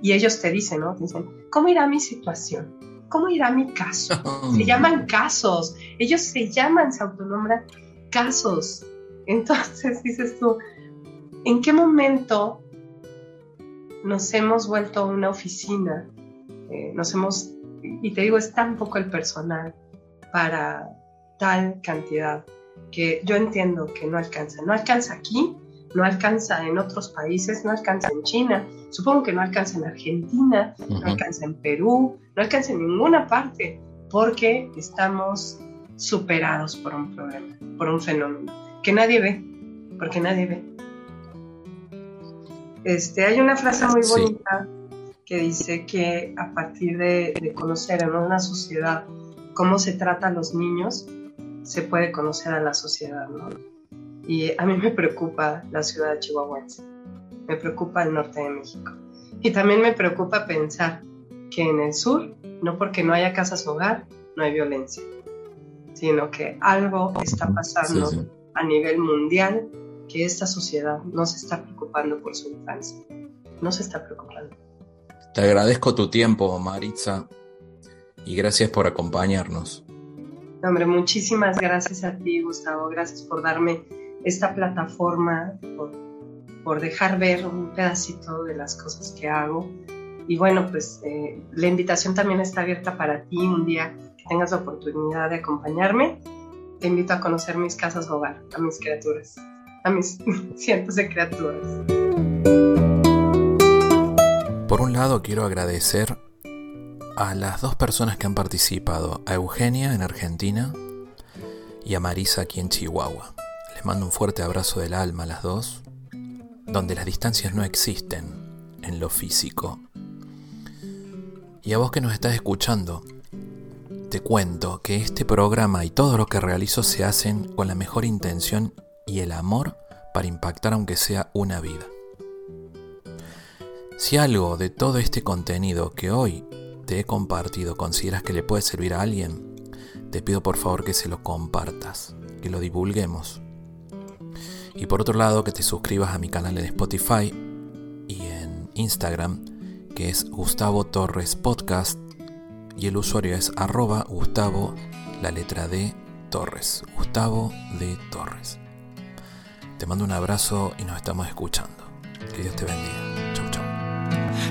Y ellos te dicen, ¿no? Dicen, ¿cómo irá mi situación? ¿Cómo irá mi caso? [laughs] Se llaman casos. Ellos se llaman, se autonombran casos. Entonces dices tú, ¿en qué momento nos hemos vuelto una oficina? Eh, nos hemos, y te digo, es tan poco el personal para tal cantidad que yo entiendo que no alcanza. No alcanza aquí, no alcanza en otros países, no alcanza en China, supongo que no alcanza en Argentina, no alcanza en Perú, no alcanza en ninguna parte, porque estamos superados por un problema, por un fenómeno que nadie ve, porque nadie ve. Este, hay una frase muy bonita que dice que a partir de, conocer en una sociedad cómo se trata a los niños, se puede conocer a la sociedad, ¿no? Y a mí me preocupa la ciudad de chihuahuense, me preocupa el norte de México. Y también me preocupa pensar que en el sur, no porque no haya casas hogar, no hay violencia, sino que algo está pasando a nivel mundial que esta sociedad no se está preocupando por su infancia, no se está preocupando. Te agradezco tu tiempo, Maritza, y gracias por acompañarnos. Hombre, muchísimas gracias a ti, Gustavo. Gracias por darme esta plataforma, por, dejar ver un pedacito de las cosas que hago. Y bueno, pues eh, la invitación también está abierta para ti un día que tengas la oportunidad de acompañarme. Te invito a conocer mis casas hogar, a mis criaturas, a mis [laughs] cientos de criaturas. Por un lado, quiero agradecer a las dos personas que han participado, a Eugenia en Argentina y a Marisa aquí en Chihuahua. Les mando un fuerte abrazo del alma a las dos, donde las distancias no existen en lo físico. Y a vos que nos estás escuchando, te cuento que este programa y todo lo que realizo se hacen con la mejor intención y el amor para impactar aunque sea una vida. Si algo de todo este contenido que hoy te he compartido consideras que le puede servir a alguien, te pido por favor que se lo compartas, que lo divulguemos. Y por otro lado, que te suscribas a mi canal en Spotify y en Instagram, que es Gustavo Torres Podcast, y el usuario es arroba Gustavo, la letra D, Torres. Gustavo de Torres. Te mando un abrazo y nos estamos escuchando. Que Dios te bendiga.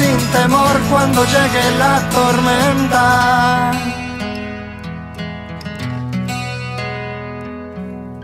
sin temor cuando llegue la tormenta.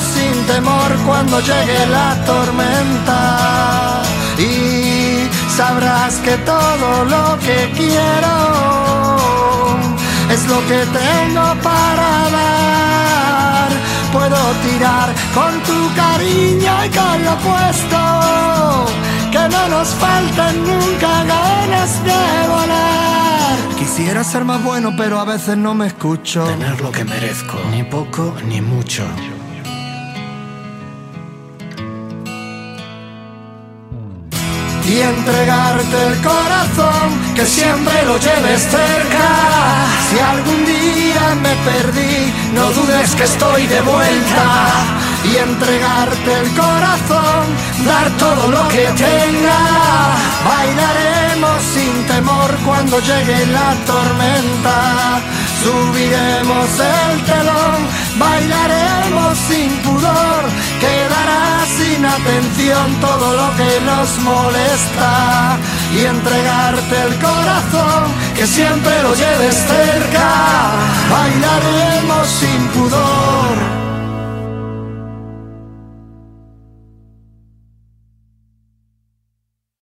Sin temor cuando llegue la tormenta. Y sabrás que todo lo que quiero es lo que tengo para dar. Puedo tirar con tu cariño y con lo puesto. Que no nos falten nunca ganas de volar. Quisiera ser más bueno, pero a veces no me escucho. Tener lo que merezco, ni poco ni mucho. Y entregarte el corazón, que siempre lo lleves cerca. Si algún día me perdí, no dudes que estoy de vuelta. Y entregarte el corazón, dar todo lo que tenga. Bailaremos sin temor cuando llegue la tormenta subiremos el telón, bailaremos sin pudor, quedará sin atención todo lo que nos molesta y entregarte el corazón que siempre lo lleves cerca, bailaremos sin pudor.